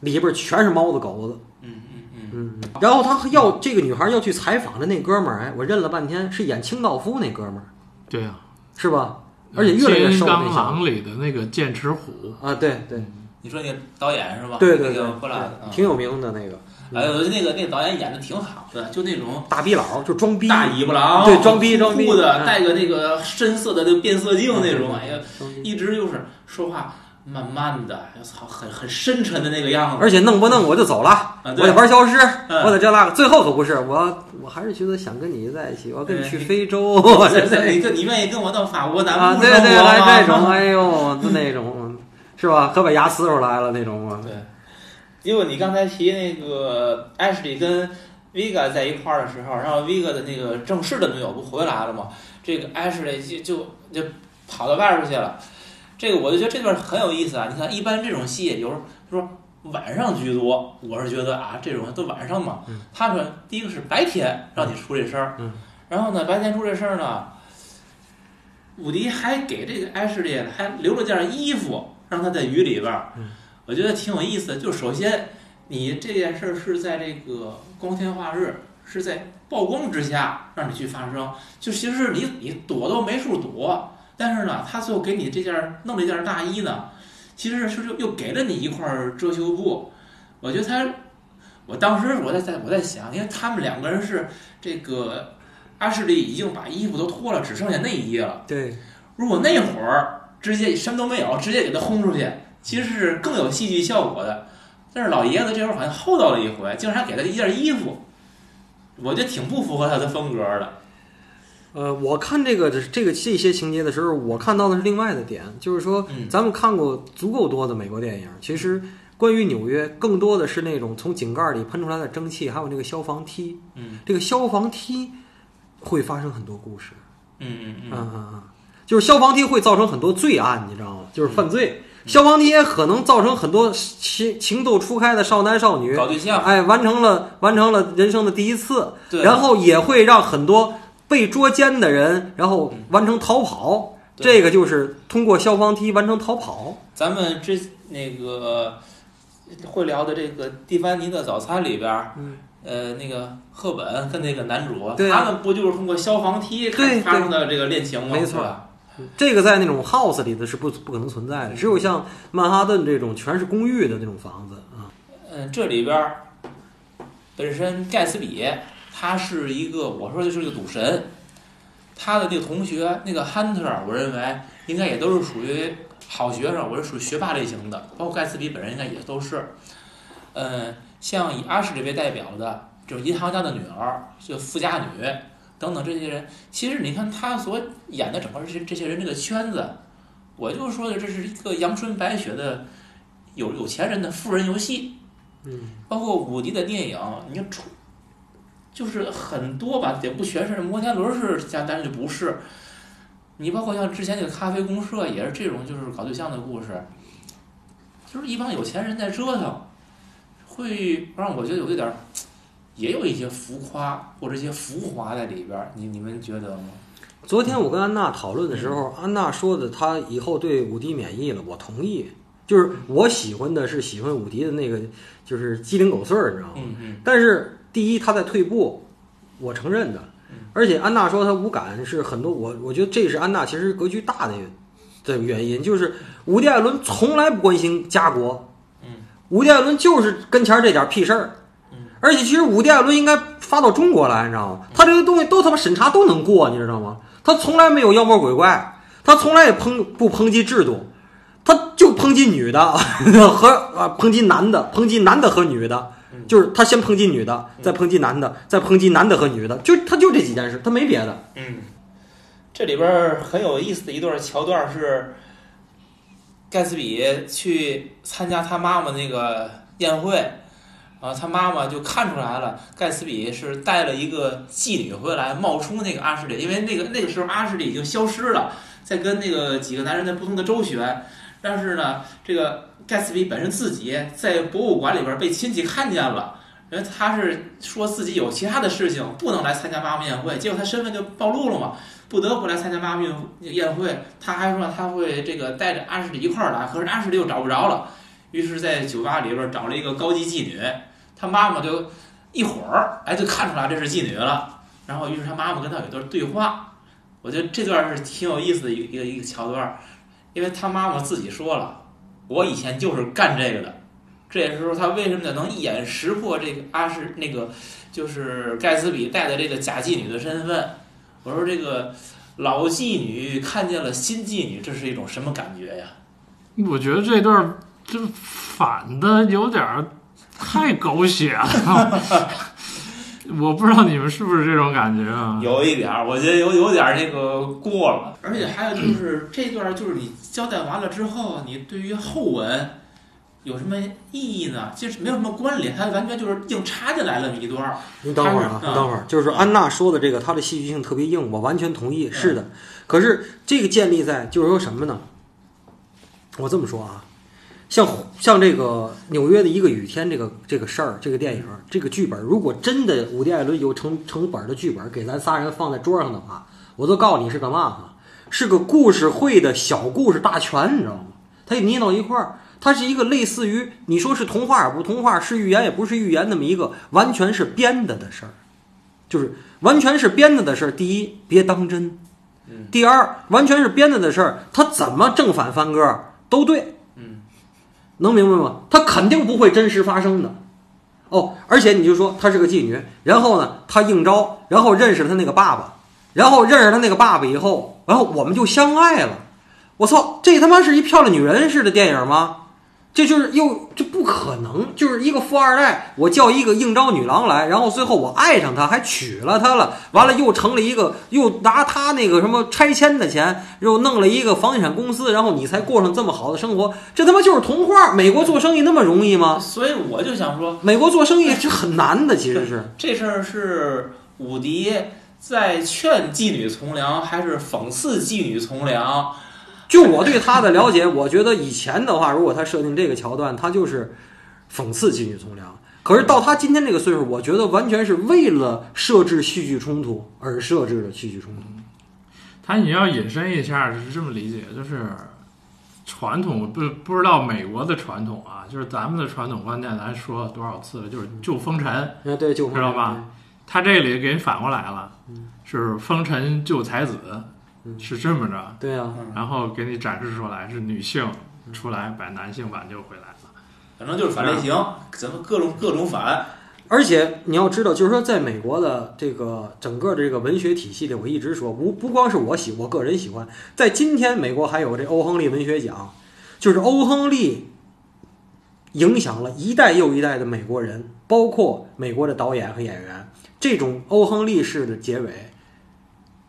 里边全是猫子狗子，
嗯嗯
嗯。嗯。然后他要这个女孩要去采访的那哥们儿，哎，我认了半天是演清道夫那哥们儿，
对呀、
是吧？而且越来越
金刚
瘦那小
狼里的那个剑齿虎，
啊，对对
你说那个导演是吧？
对对对，
那个波拉
挺有名的那个
哎呦，那个那个导演演的挺好的，就那种
大逼佬，就装逼，
大尾巴狼，
对装逼装逼
酷的，
嗯。
戴个那个深色的那个变色镜那种，
嗯
哎呀，一直就是说话慢慢的，我操，很很深沉的那个样子。
而且弄不弄我就走了，
啊，
我
对
得玩消失，
嗯
我得这那个。最后可不是，我我还是觉得想跟你在一起，我要跟你去非洲，我这
这
这
你跟你愿意跟我到法国南
啊，
部
对对，
生活吗
来这种，哎呦，就那种是吧？可把牙呲出来了那种嘛。
对，因为你刚才提那个 Ashley 跟 Vega 在一块儿的时候，然后 Vega 的那个正式的女友不回来了吗？这个 Ashley 就就就跑到外边去了。这个我就觉得这段很有意思啊！你看，一般这种戏有时候就说晚上居多，我是觉得啊，这种都晚上嘛。
嗯
他们第一个是白天让你出这声儿，
嗯
然后呢，白天出这声儿呢，伍迪还给这个艾什利还留了件衣服，让他在雨里边儿。
嗯
我觉得挺有意思的。就首先，你这件事儿是在这个光天化日，是在曝光之下让你去发生，就其实你你躲都没处躲。但是呢，他最后给你这件弄了一件大衣呢，其实是又又给了你一块儿遮羞布。我觉得他，我当时我在在我在想，因为他们两个人是这个阿什利已经把衣服都脱了，只剩下内衣了。
对，
如果那会儿直接什么都没有，直接给他轰出去，其实是更有戏剧效果的。但是老爷子这会儿好像厚道了一回，竟然还给他一件衣服，我觉得挺不符合他的风格的。
呃，我看这个这个这些情节的时候，我看到的是另外的点，就是说，
嗯
咱们看过足够多的美国电影，其实关于纽约，更多的是那种从井盖里喷出来的蒸汽，还有那个消防梯。
嗯
这个消防梯会发生很多故事。
嗯嗯
嗯
嗯，
嗯嗯，就是消防梯会造成很多罪案，你知道吗？就是犯罪。消防梯也可能造成很多情情窦初开的少男少女，
搞对象，
哎，完成了完成了人生的第一次，然后也会让很多被捉奸的人，然后完成逃跑。这个就是通过消防梯完成逃跑。
咱们之那个会聊的这个蒂凡尼的早餐里边儿，
嗯，
呃，那个赫本跟那个男主，
对
他们不就是通过消防梯
对
发生的这个恋情吗？
没错？这个在那种 house 里的是不不可能存在的，只有像曼哈顿这种全是公寓的那种房子啊。
嗯，这里边儿本身盖茨比他是一个，我说的是一个赌神，他的那个同学那个 Hunter，我认为应该也都是属于好学生，我是属于学霸类型的，包括盖茨比本人应该也都是。嗯，像以阿什利为代表的，就是银行家的女儿，就富家女等等这些人，其实你看他所演的整个这些这些人这个圈子，我就说的这是一个阳春白雪的有有钱人的富人游戏。
嗯，
包括伍迪的电影，你看出就是很多吧，也不全是摩天轮是加，但是就不是。你包括像之前那个咖啡公社也是这种，就是搞对象的故事，就是一帮有钱人在折腾，会让我觉得有一点儿，也有一些浮夸或者一些浮华在里边儿。你你们觉得吗？
昨天我跟安娜讨论的时候，安娜说的她以后对伍迪免疫了，我同意。就是我喜欢的是喜欢伍迪的那个，就是鸡零狗碎儿，你知道吗？
嗯嗯
但是第一，他在退步，我承认的
嗯。
而且安娜说她无感是很多，我我觉得这是安娜其实格局大的的原因，就是伍迪·艾伦从来不关心家国，
嗯，
伍迪·艾伦就是跟前儿这点屁事儿
嗯，
而且其实伍迪·艾伦应该发到中国来，你知道吗？他这些东西都他妈审查都能过，你知道吗？他从来没有妖魔鬼怪，他从来也抨不抨击制度。他就抨击女的 和啊抨击男的，抨击男的和女的，
嗯
就是他先抨击女的，再抨击男的，再抨击男的和女的，就他就这几件事，他没别的。
嗯，这里边儿很有意思的一段桥段是，盖茨比去参加他妈妈那个宴会，啊，他妈妈就看出来了，盖茨比是带了一个妓女回来，冒充那个阿什利，因为那个那个时候阿什利已经消失了，在跟那个几个男人在不同的周旋，但是呢，这个盖茨比本身自己在博物馆里边被亲戚看见了。因为他是说自己有其他的事情不能来参加妈妈宴会，结果他身份就暴露了嘛，不得不来参加妈妈宴宴会。他还说他会这个带着阿什利一块儿来，可是阿什利又找不着了，于是，在酒吧里边找了一个高级妓女，他妈妈就一会儿，哎，就看出来这是妓女了。然后，于是他妈妈跟他有一段对话。我觉得这段是挺有意思的一个一个一个桥段，因为他妈妈自己说了，我以前就是干这个的。这也是说他为什么能一眼识破这个阿什那个就是盖茨比带的这个假妓女的身份。我说这个老妓女看见了新妓女，这是一种什么感觉呀？
我觉得这段这反的有点太狗血了。我不知道你们是不是这种感觉啊？
有一点儿，我觉得有有点那个过了。而且还有就是这段，就是你交代完了之后，你对于后文有什么意义呢？其实没有什么关联，它完全就是硬插进来了一段。
你等会儿啊，你等会儿，就是安娜说的这个，她的戏剧性特别硬，我完全同意，是的。可是这个建立在就是说什么呢？我这么说啊。像像这个纽约的一个雨天，这个这个事儿，这个电影，这个剧本，如果真的伍迪·艾伦有成成本的剧本给咱仨人放在桌上的话，我都告诉你是干嘛哈？是个故事会的小故事大全，你知道吗？它捏到一块儿，它是一个类似于你说是童话也不童话，是寓言也不是寓言那么一个完全是编的的事儿，就是完全是编的的事儿。第一，别当真；第二，完全是编的的事儿，它怎么正反翻歌都对。能明白吗？它肯定不会真实发生的，哦，而且你就说她是个妓女，然后呢，她应招，然后认识了她那个爸爸，然后认识她那个爸爸以后，然后我们就相爱了。我操，这他妈是一漂亮女人似的电影吗？这就是又这不可能，就是一个富二代，我叫一个应招女郎来，然后最后我爱上她，还娶了她了，完了又成了一个，又拿她那个什么拆迁的钱，又弄了一个房地产公司，然后你才过上这么好的生活，这他妈就是童话。美国做生意那么容易吗？
所以我就想说，
美国做生意是很难的，其实是
这事儿是伍迪在劝妓女从良，还是讽刺妓女从良？
就我对他的了解，我觉得以前的话，如果他设定这个桥段，他就是讽刺妓女从良。可是到他今天这个岁数，我觉得完全是为了设置戏剧冲突而设置的戏剧冲突。
他你要引申一下，是这么理解，就是传统不不知道美国的传统啊，就是咱们的传统观念，咱说了多少次了，就是救风尘，啊
对，救
知道吧？他这里给你反过来了，是风尘救才子。是这么着，
对呀，
然后给你展示出来是女性出来把男性挽救回来了，
反正就是反类型，怎么各种各种反。
而且你要知道，就是说，在美国的这个整个的这个文学体系里，我一直说不不光是我喜，我个人喜欢，在今天美国还有这欧亨利文学奖，就是欧亨利影响了一代又一代的美国人，包括美国的导演和演员。这种欧亨利式的结尾，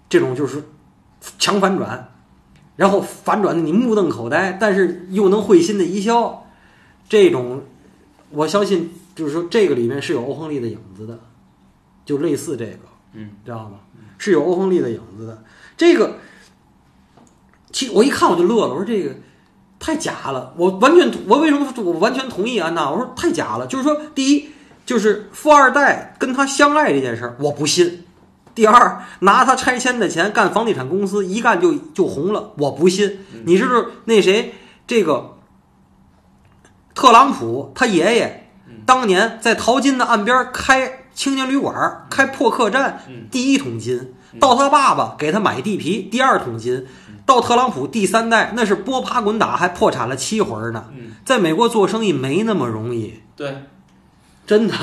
这种就是。强反转，然后反转的你目瞪口呆，但是又能会心的一笑，这种我相信就是说这个里面是有欧亨利的影子的，就类似这个，
嗯，
知道吗？是有欧亨利的影子的。这个，其我一看我就乐了，我说这个太假了。我完全我为什么我完全同意安娜？我说太假了。就是说，第一就是富二代跟他相爱这件事儿，我不信。第二，拿他拆迁的钱干房地产公司，一干就就红了。我不信，你是不是那谁？这个特朗普他爷爷当年在淘金的岸边开青年旅馆，开破客栈，第一桶金；到他爸爸给他买地皮，第二桶金；到特朗普第三代，那是摸爬滚打，还破产了七回呢。在美国做生意没那么容易，
对，
真的，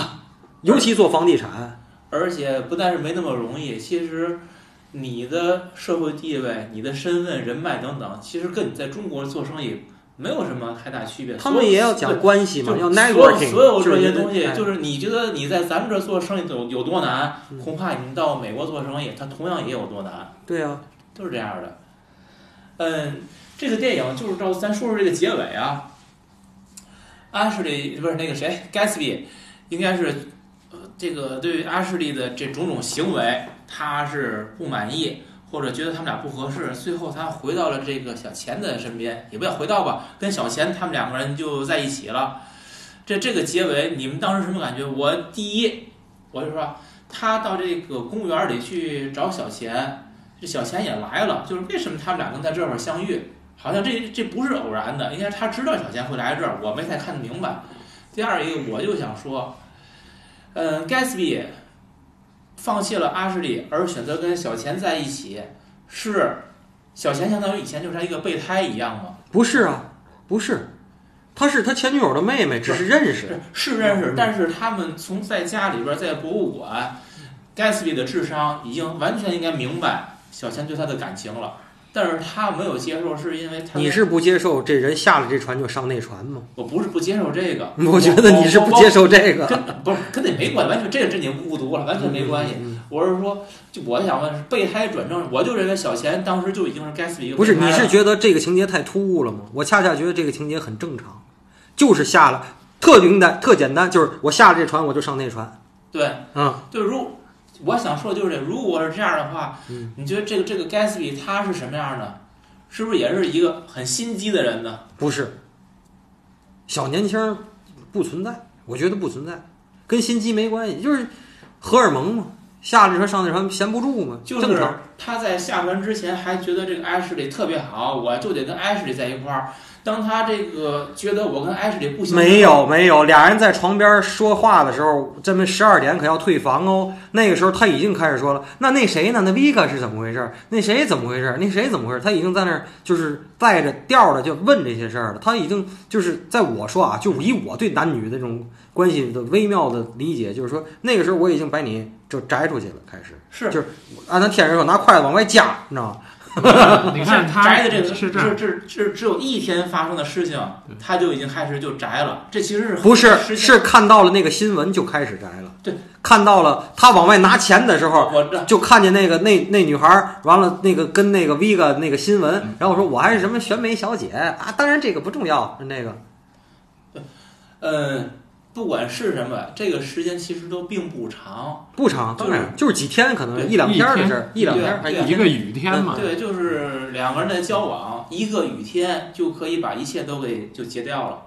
尤其做房地产。
而且不但是没那么容易，其实你的社会地位、你的身份、人脉等等，其实跟你在中国做生意没有什么太大区别。
他们也要讲关系嘛，要
networking。所有这些东
西，
就是你觉得你在咱们这做生意有有多难，恐怕你到美国做生意，它同样也有多难。
对啊，
都是这样的。嗯，这个电影就是照咱说说这个结尾啊，安室里不是那个谁，Gatsby，应该是。呃这个对于阿什利的这种种行为，他是不满意，或者觉得他们俩不合适。最后他回到了这个小钱的身边，也不要回到吧，跟小钱他们两个人就在一起了。这这个结尾，你们当时什么感觉？我第一，我就说他到这个公园里去找小钱，这小钱也来了，就是为什么他们俩能在这会儿相遇？好像这这不是偶然的，应该他知道小钱会来这儿，我没太看明白。第二一个，我就想说。嗯，盖茨比放弃了阿什利，而选择跟小钱在一起，是小钱相当于以前就是他一个备胎一样吗？
不是啊，不是，她是他前女友的妹妹，只是认识。
是是认识，但是他们从在家里边，在博物馆，，Gatsby 的智商已经完全应该明白小钱对他的感情了，但是他没有接受，是因为他
你是不接受这人下了这船就上那船吗？
我不是不接受这个，
我觉得你是不接受这个。
跟不是跟那没关系，完全这个这你误读了，完全没关系。
嗯
我是说，就我想问是备胎转正，我就认为小钱当时就已经是该死一个
不是，你是觉得这个情节太突兀了吗？我恰恰觉得这个情节很正常，就是下了特简单，特简单，就是我下了这船我就上那船。
对，
嗯，
就是如我想说的就是，如果是这样的话，
嗯
你觉得这个这个盖茨比他是什么样的？是不是也是一个很心机的人呢？
不是，小年轻儿不存在，我觉得不存在，跟心机没关系，就是荷尔蒙嘛，下了这船上那船闲不住嘛，
就是。他在下船之前还觉得这个艾什莉特别好，我就得跟艾什莉在一块儿。当他这个觉得我跟艾什里不行，
没有没有，俩人在床边说话的时候，这么十二点可要退房哦。那个时候他已经开始说了，那那谁呢？那 Vika 是怎么回事？那谁怎么回事？那谁怎么回事？他已经在那儿就是带着调的就问这些事儿了。他已经就是在我说啊，就以我对男女的这种关系的微妙的理解，就是说那个时候我已经把你就摘出去了，开始
是
就是按他天人说，拿筷子往外夹，你知道吗？
你看他
宅的这个
是这样，
这这这只有一天发生的事情，他就已经开始就宅了。这其实是
不是，是看到了那个新闻就开始宅了。
对，
看到了他往外拿钱的时候，
我这
就看见那个那那女孩儿，完了那个跟那个 Vega 那个新闻，然后我说我还是什么选美小姐啊，当然这个不重要，那个
嗯，不管是什么，这个时间其实都并不长。
不长，当然就是几天，可能一两天的事儿，一两天还一
一个雨天嘛，
对，就是两个人的交往，一个雨天就可以把一切都给就结掉了，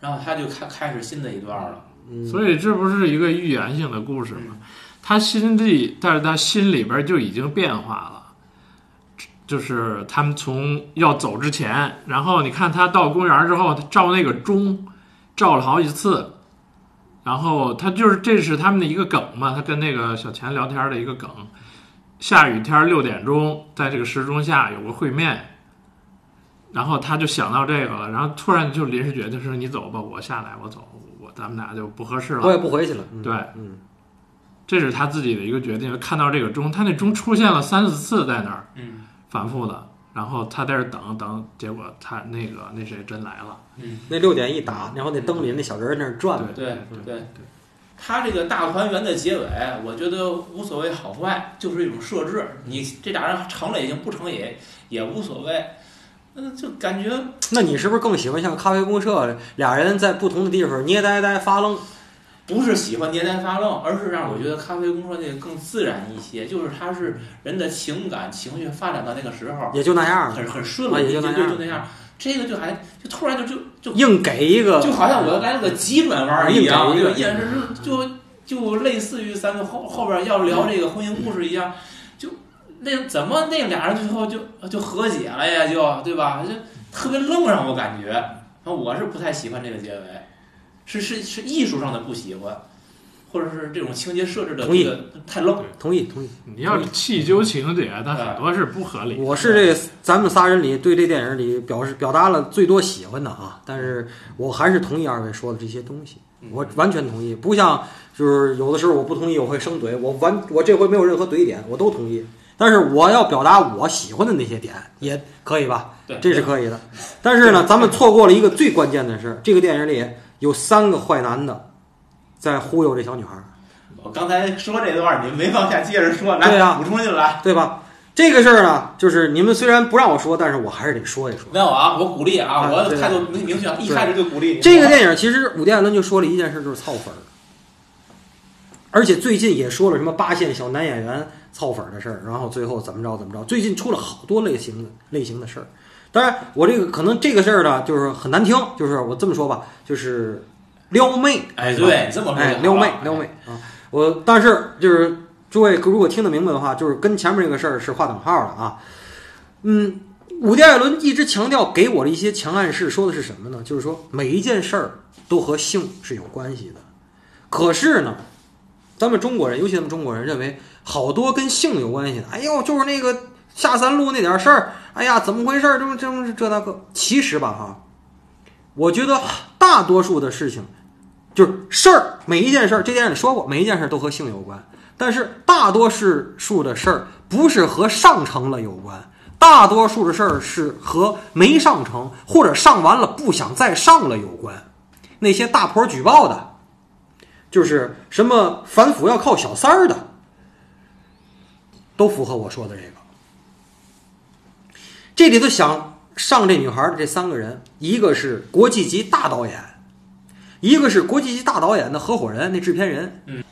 然后他就开开始新的一段了。
嗯，
所以这不是一个寓言性的故事吗？他心地，但是他心里边就已经变化了。就是他们从要走之前，然后你看他到公园之后，他照那个钟，照了好几次，然后他就是这是他们的一个梗嘛，他跟那个小钱聊天的一个梗。下雨天六点钟，在这个时钟下有个会面，然后他就想到这个了，然后突然就临时决定说你走吧，我下来，我走，我咱们俩就不合适了。
我也不回去了。嗯
对，
嗯，
这是他自己的一个决定。看到这个钟，他那钟出现了三四次在那儿
嗯
反复的，然后他在这儿等等，结果他那个那谁真来了。
嗯，
那六点一打，然后那灯里那小人儿在那儿转，
对
对
对
对。他这个大团圆的结尾，我觉得无所谓好坏，就是一种设置。你这俩人成了也行，不成也也无所谓。嗯，就感觉
那你是不是更喜欢像咖啡公社俩人在不同的地方捏呆呆发愣？
不是喜欢捏呆发愣，而是让我觉得咖啡公社那个更自然一些。就是他是人的情感情绪发展到那个时候，
也就那样，
很很顺了，
就
就
那样
就那样。这个就还就突然就就就
硬给一个，
就好像我要来了个急转弯儿一样，就也是就就类似于咱们后后边要聊这个婚姻故事一样，就那怎么那俩人最后就就和解了呀？就对吧？就特别愣，让我感觉，我是不太喜欢这个结尾，是是是艺术上的不喜欢，或者是这种情节设置的
同意
这个太愣。
同意同意。
你要是气揪情节，但很多是不合理。
我是这咱们仨人里对这电影里表示表达了最多喜欢的啊，但是我还是同意二位说的这些东西，我完全同意。不像就是有的时候我不同意我会生怼，我完我这回没有任何怼点，我都同意。但是我要表达我喜欢的那些点也可以吧，
对，
这是可以的。但是呢，咱们错过了一个最关键的事，这个电影里有三个坏男的在忽悠这小女孩。
我刚才说这段儿，你们没往下接着说，来
对啊
补充进来。
对吧？这个事儿呢，就是你们虽然不让我说，但是我还是得说一说。
没有啊，我鼓励啊，我态度明明确，一开始就鼓励。
这个电影其实伍迪·艾伦就说了一件事，就是操粉儿，而且最近也说了什么八线小男演员操粉儿的事儿，然后最后怎么着怎么着。最近出了好多类型的类型的事儿。当然，我这个可能这个事儿呢，就是很难听，就是我这么说吧，就是撩妹，
哎，对，你这么说
哎，撩妹，撩妹啊！我但是就是诸位如果听得明白的话，就是跟前面这个事儿是划等号的啊。嗯，伍迪·艾伦一直强调给我的一些强暗示，说的是什么呢？就是说每一件事儿都和性是有关系的。可是呢，咱们中国人，尤其咱们中国人认为好多跟性有关系的，哎呦，就是那个下三路那点事儿，哎呀，怎么回事儿？这么这么这那个，其实吧哈，我觉得大多数的事情就是事儿，每一件事儿，这电影里说过，每一件事儿都和性有关。但是大多数的事儿不是和上成了有关，大多数的事儿是和没上成或者上完了不想再上了有关。那些大婆举报的，就是什么反腐要靠小三儿的，都符合我说的这个。这里头想上这女孩的这三个人，一个是国际级大导演，一个是国际级大导演的合伙人，那制片人，
嗯，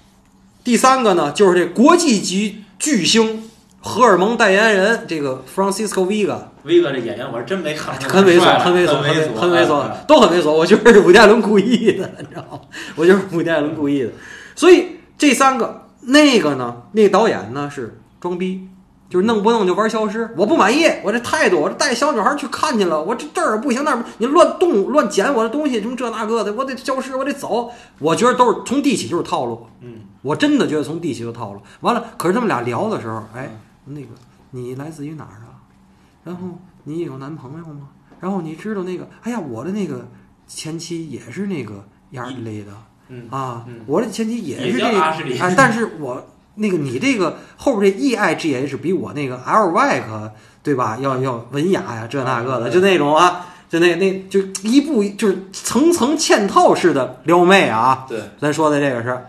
第三个呢就是这国际级巨星荷尔蒙代言人这个 Francisco
Vega，Vega 这演员我是真没看
很猥琐，
很
猥琐，
很
猥很猥琐
嗯，
都很猥琐。我觉得是伍迪艾伦故意的，你知道吗？我就是伍迪艾伦故意的。所以这三个，那个呢，那个导演呢是装逼，就是弄不弄就玩消失。我不满意，我这态度，我这带小女孩去看去了，我这这儿不行那儿你乱动乱捡我的东西，什么这那个的，我得消失，我得走。我觉得都是从地起就是套路。
嗯，
我真的觉得从地起就套路。完了，可是他们俩聊的时候，哎，那个你来自于哪儿啊？然后你有男朋友吗？然后你知道那个，哎呀，我的那个前妻也是那个亚尔类的
嗯
啊
嗯，
我的前妻也是这个，但是我那个你这个后边这 E I G H 比我那个 L Y 可对吧？要要文雅呀，这那个的，就那种啊，就那那就一步就是层层嵌套式的撩妹啊，
对，
咱说的这个是。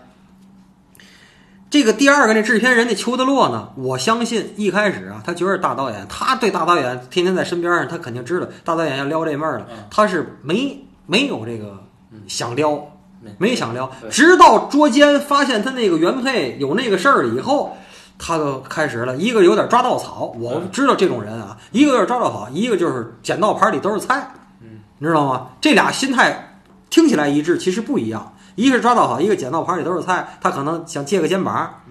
这个第二个那制片人那裘德洛呢？我相信一开始啊，他觉得大导演，他对大导演天天在身边上，他肯定知道大导演要撩这妹儿了
嗯，
他是没没有这个想撩
没，
想撩，直到捉奸发现他那个原配有那个事儿以后，他就开始了，一个有点抓稻草，我知道这种人啊，一个有点抓稻草，一个就是捡到盘里都是菜，
嗯，
你知道吗？这俩心态听起来一致，其实不一样。一个是抓到好，一个捡到盘里都是菜，他可能想借个肩膀。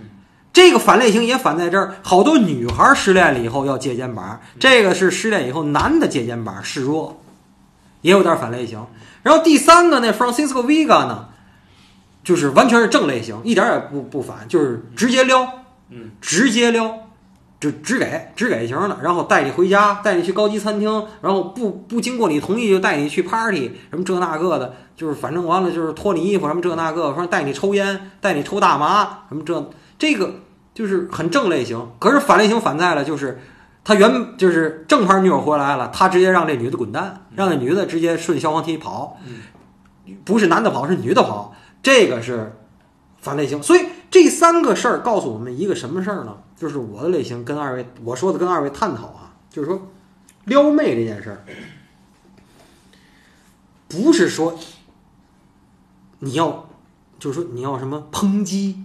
这个反类型也反在这儿，好多女孩失恋了以后要借肩膀，这个是失恋以后男的借肩膀示弱，也有点反类型。然后第三个那 Francisco Vega 呢，就是完全是正类型，一点也不不反，就是直接撩，
嗯，
直接撩，就只给只给型的，然后带你回家，带你去高级餐厅，然后不不经过你同意就带你去 party，什么这那个的，就是反正完了就是脱你衣服什么这那个，反正带你抽烟，带你抽大麻，什么这这个就是很正类型。可是反类型反在了，就是他原就是正牌女友回来了，他直接让这女的滚蛋，让那女的直接顺消防梯跑，不是男的跑，是女的跑，这个是反类型。所以这三个事儿告诉我们一个什么事儿呢？就是我的类型跟二位我说的跟二位探讨啊，就是说撩妹这件事儿，不是说你要，就是说你要什么抨击，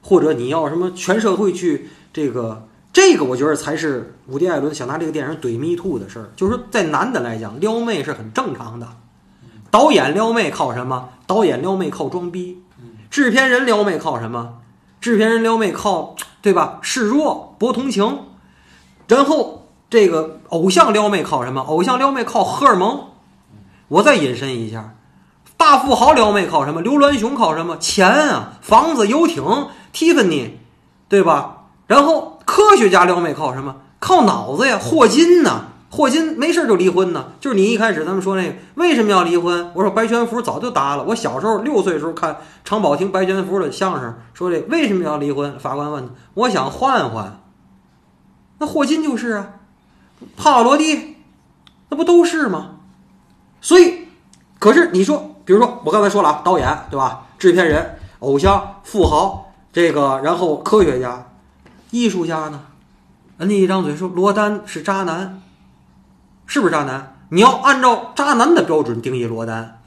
或者你要什么全社会去这个。这个我觉得才是伍迪·艾伦想拿这个电影怼 Me Too 的事儿，就是说，在男的来讲，撩妹是很正常的。导演撩妹靠什么？导演撩妹靠装逼。制片人撩妹靠什么？制片人撩妹靠对吧？示弱博同情。然后这个偶像撩妹靠什么？偶像撩妹靠荷尔蒙。我再引申一下，大富豪撩妹靠什么？刘銮雄靠什么？钱啊，房子、游艇、Tiffany，对吧？然后科学家撩妹靠什么？靠脑子呀，霍金呢？霍金没事就离婚呢。就是你一开始咱们说那个为什么要离婚？我说白全福早就搭了。我小时候六岁时候看常宝听白全福的相声，说这为什么要离婚？法官问他，我想换换。那霍金就是啊，帕瓦罗蒂，那不都是吗？所以，可是你说，比如说我刚才说了啊，导演对吧？制片人、偶像、富豪，这个然后科学家。艺术家呢？人家一张嘴说罗丹是渣男，是不是渣男？你要按照渣男的标准定义罗丹，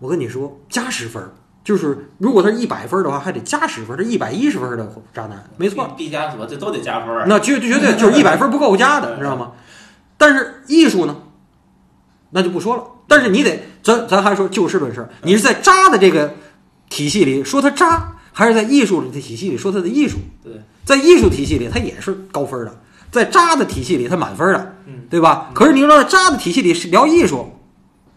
我跟你说加十分，就是如果他是一百分的话，还得加十分，这一百一十分的渣男，没错。
毕加索这都得加分。
那绝绝对就是 一百分不够加的，知道吗？但是艺术呢，那就不说了。但是你得，咱咱还说就事论事，你是在渣的这个体系里说他渣，还是在艺术的体系里说他的艺术？
对。
在艺术体系里，他也是高分的；在渣的体系里，他满分的，
嗯，
对吧？可是你说在渣的体系里是聊艺术，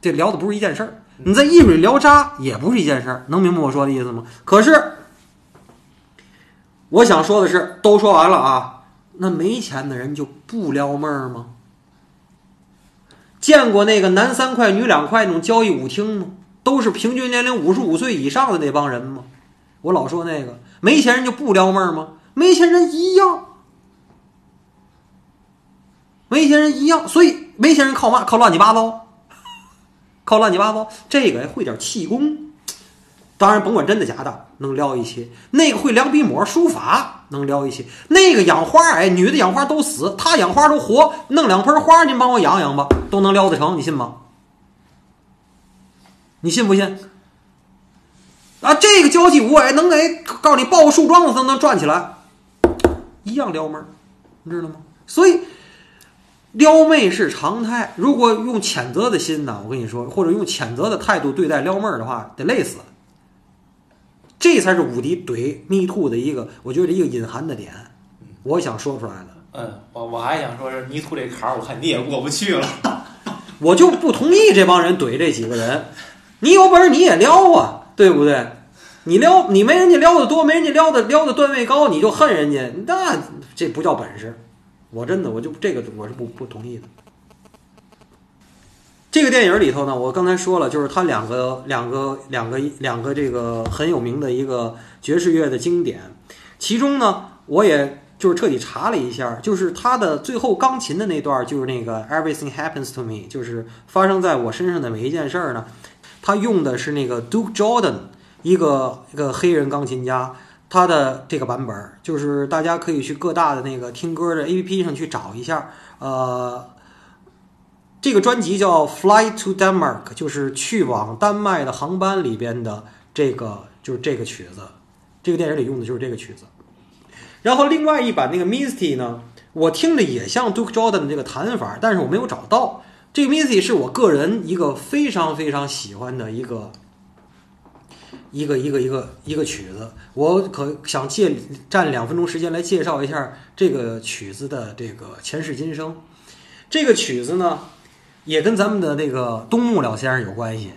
这聊的不是一件事儿；你在艺术里聊渣也不是一件事儿，能明白我说的意思吗？可是我想说的是，都说完了啊，那没钱的人就不撩妹儿吗？见过那个男三块女两块那种交易舞厅吗？都是平均年龄五十五岁以上的那帮人吗？我老说那个没钱人就不撩妹儿吗？没钱人一样，没钱人一样，所以没钱人靠嘛？靠乱七八糟，靠乱七八糟。这个会点气功，当然甭管真的假的，能撩一些。那个会量笔墨书法，能撩一些。那个养花，哎，女的养花都死，他养花都活，弄两盆花，您帮我养养吧，都能撩得成，你信吗？你信不信？啊，这个交际舞哎，能给告诉你抱个树桩子都能转起来，一样撩妹儿，你知道吗？所以撩妹是常态。如果用谴责的心呢，我跟你说，或者用谴责的态度对待撩妹儿的话，得累死。这才是武迪怼 Me Too 的一个，我觉得一个隐含的点，我想说出来的。
嗯，我我还想说是 Me Too 这坎儿，我看你也过不去了。
我就不同意这帮人怼这几个人。你有本事你也撩啊，对不对？你撩你没人家撩的多，没人家撩的撩的段位高，你就恨人家，那这不叫本事。我真的我就这个我是不不同意的。这个电影里头呢，我刚才说了，就是他两个两个两个两个这个很有名的一个爵士乐的经典，其中呢，我也就是彻底查了一下，就是他的最后钢琴的那段，就是那个 Everything Happens to Me，就是发生在我身上的每一件事儿呢。他用的是那个 Duke Jordan，一个一个黑人钢琴家，他的这个版本就是大家可以去各大的那个听歌的 APP 上去找一下。呃，这个专辑叫《Fly to Denmark》，就是去往丹麦的航班里边的这个就是这个曲子。这个电影里用的就是这个曲子。然后另外一版那个 Misty 呢，我听着也像 Duke Jordan 的这个弹法，但是我没有找到。这个 Misty 是我个人一个非常非常喜欢的一个一个一个一个一个曲子，我可想借占两分钟时间来介绍一下这个曲子的这个前世今生。这个曲子呢，也跟咱们的那个东木了先生有关系。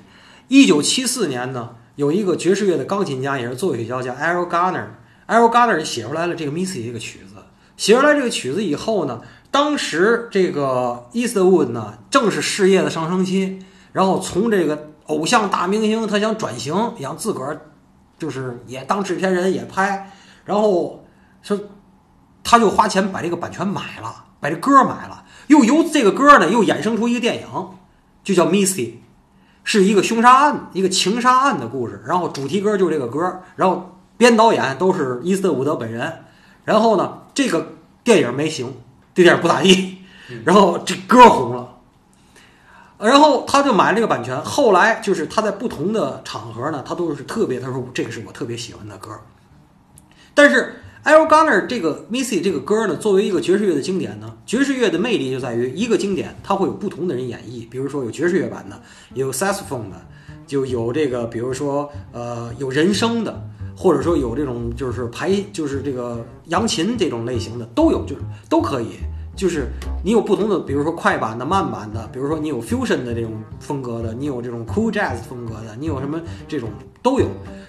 一九七四年呢，有一个爵士乐的钢琴家也是作曲家叫 Errol Garner，Errol Garner 写出来了这个 Missy 这个曲子。写出来这个曲子以后呢。当时这个 Eastwood 呢，正是事业的上升期，然后从这个偶像大明星，他想转型，想自个儿就是也当制片人也拍，然后说他就花钱把这个版权买了，把这歌买了，又由这个歌呢又衍生出一个电影，就叫 Misty，是一个凶杀案，一个情杀案的故事，然后主题歌就是这个歌，然后编导演都是伊斯特伍德本人，然后呢这个电影没行。这电影不咋地，然后这歌红了，然后他就买了这个版权。后来就是他在不同的场合呢，他都是特别，他说这个是我特别喜欢的歌。但是 Al Garner 这个 Missy 这个歌呢，作为一个爵士乐的经典呢，爵士乐的魅力就在于一个经典，它会有不同的人演绎。比如说有爵士乐版的，有 saxophone 的，就有这个，比如说呃有人声的，或者说有这种就是排就是这个扬琴这种类型的都有，就是都可以。就是你有不同的，比如说快板的、慢板的，比如说你有 fusion 的这种风格的，你有这种 cool jazz 风格的，你有什么这种都有。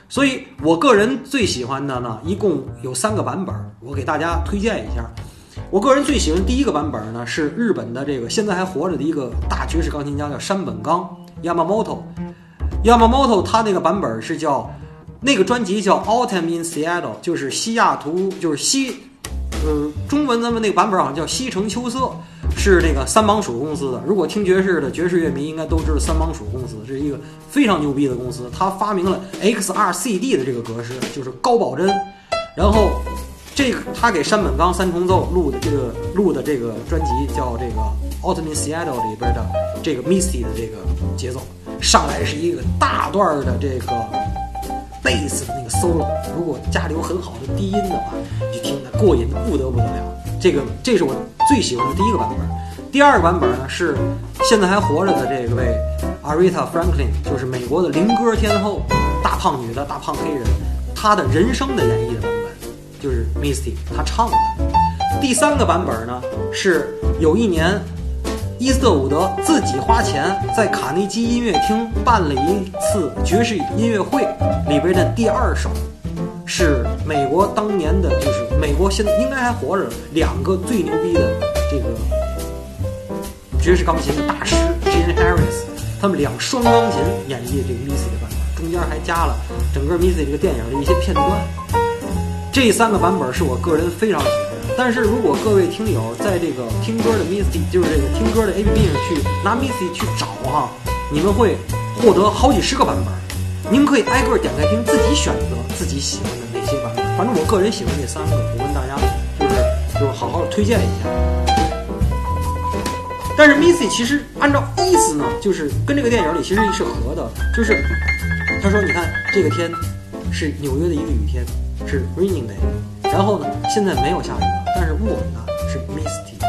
所以我个人最喜欢的呢，一共有三个版本，我给大家推荐一下。我个人最喜欢第一个版本呢，是日本的这个现在还活着的一个大爵士钢琴家，叫山本刚 Yamamoto。Yamamoto 他那个版本是叫那个专辑叫 Autumn in Seattle，就是西雅图，就是西。呃，中文咱们那个版本好像叫西城秋色，是那个三芒鼠公司的。如果听爵士的爵士乐迷应该都知道三芒鼠公司，是一个非常牛逼的公司。他发明了 XRCD 的这个格式，就是高保真。然后这个他给山本刚三重奏录的这个录的这个专辑叫这个 Autumn in Seattle 里边的这个 Misty 的这个节奏，上来是一个大段的这个。贝斯的那个 solo，如果家里有很好的低音的话，你听的过瘾的不得不得了。这个这是我最喜欢的第一个版本。第二个版本呢是现在还活着的这个位 Aretha Franklin，就是美国的灵歌天后，大胖女的大胖黑人，她的人声的演绎的版本就是 Misty，她唱的。第三个版本呢是有一年。伊斯特伍德自己花钱在卡内基音乐厅办了一次爵士音乐会，里边的第二首是美国当年的就是美国现在应该还活着两个最牛逼的这个爵士钢琴的大师，Jane Harris，他们两双钢琴演绎这个 Missy 的版本，中间还加了整个 Missy 这个电影的一些片段。这三个版本是我个人非常喜欢。但是如果各位听友在这个听歌的 Misty，就是这个听歌的 APP 上去拿 Misty 去找哈、你们会获得好几十个版本。您可以挨个点开听，自己选择自己喜欢的哪些版本。反正我个人喜欢这三个，我跟大家就是就是好好推荐一下。但是 Missy 其实按照意思呢，就是跟这个电影里其实是合的，就是他说你看这个天是纽约的一个雨天，是 raining day，然后呢现在没有下雨了，但是雾很大，是 misty，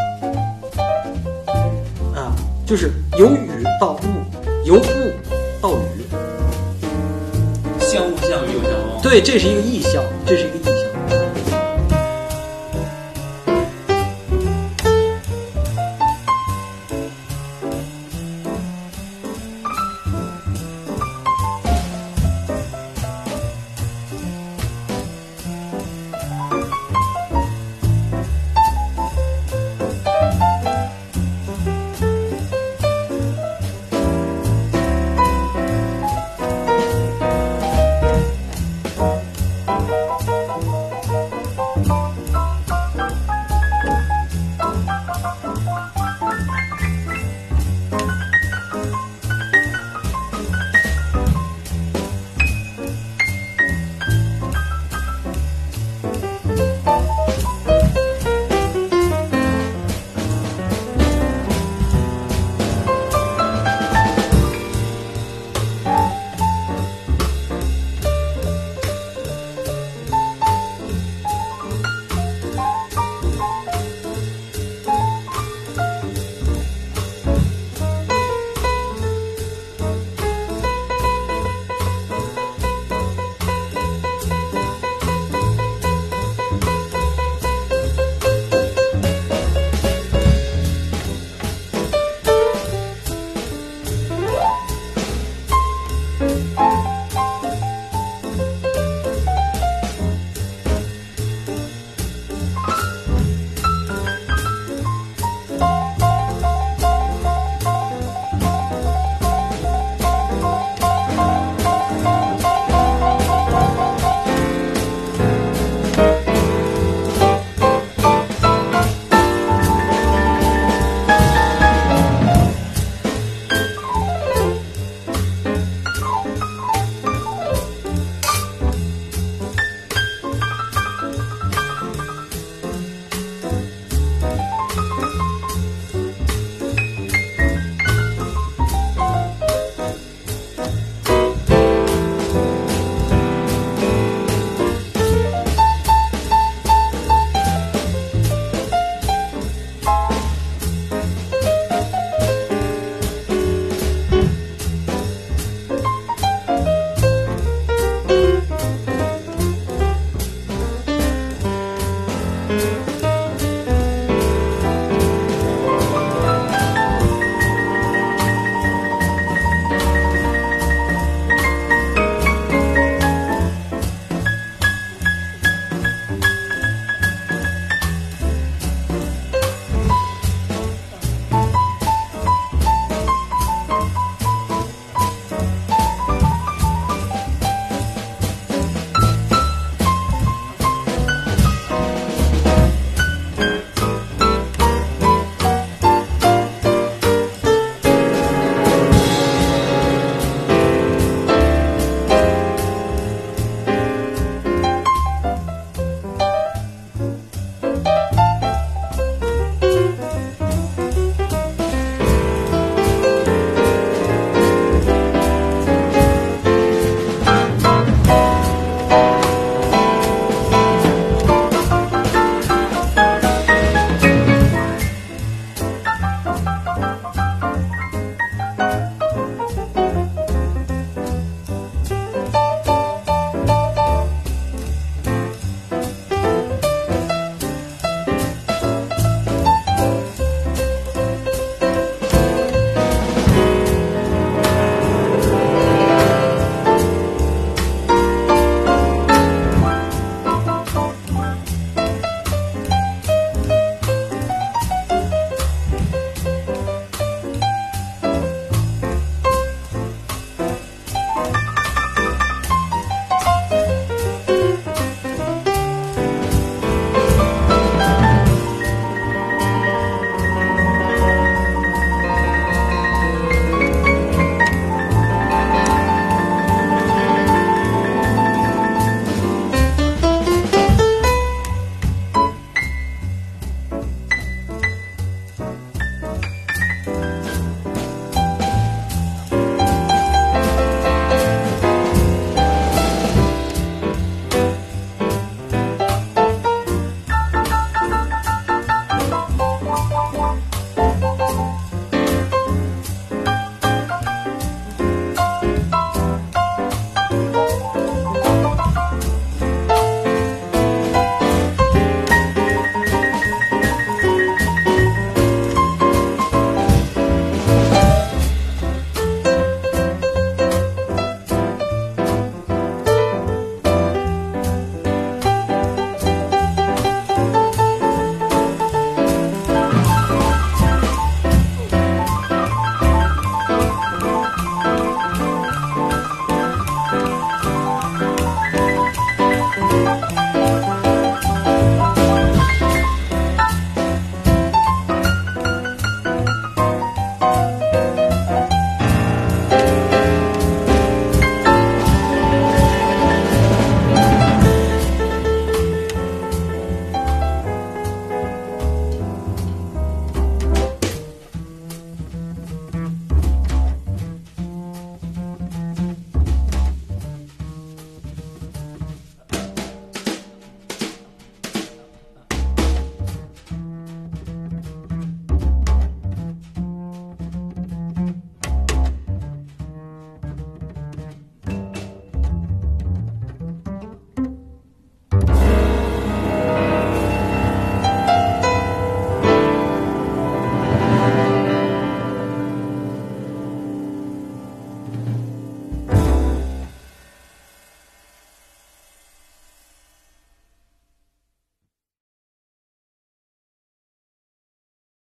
啊，就是由雨到雾，由雾到雨。
像雾像雨又像风。
对，这是一个意象，这是一个意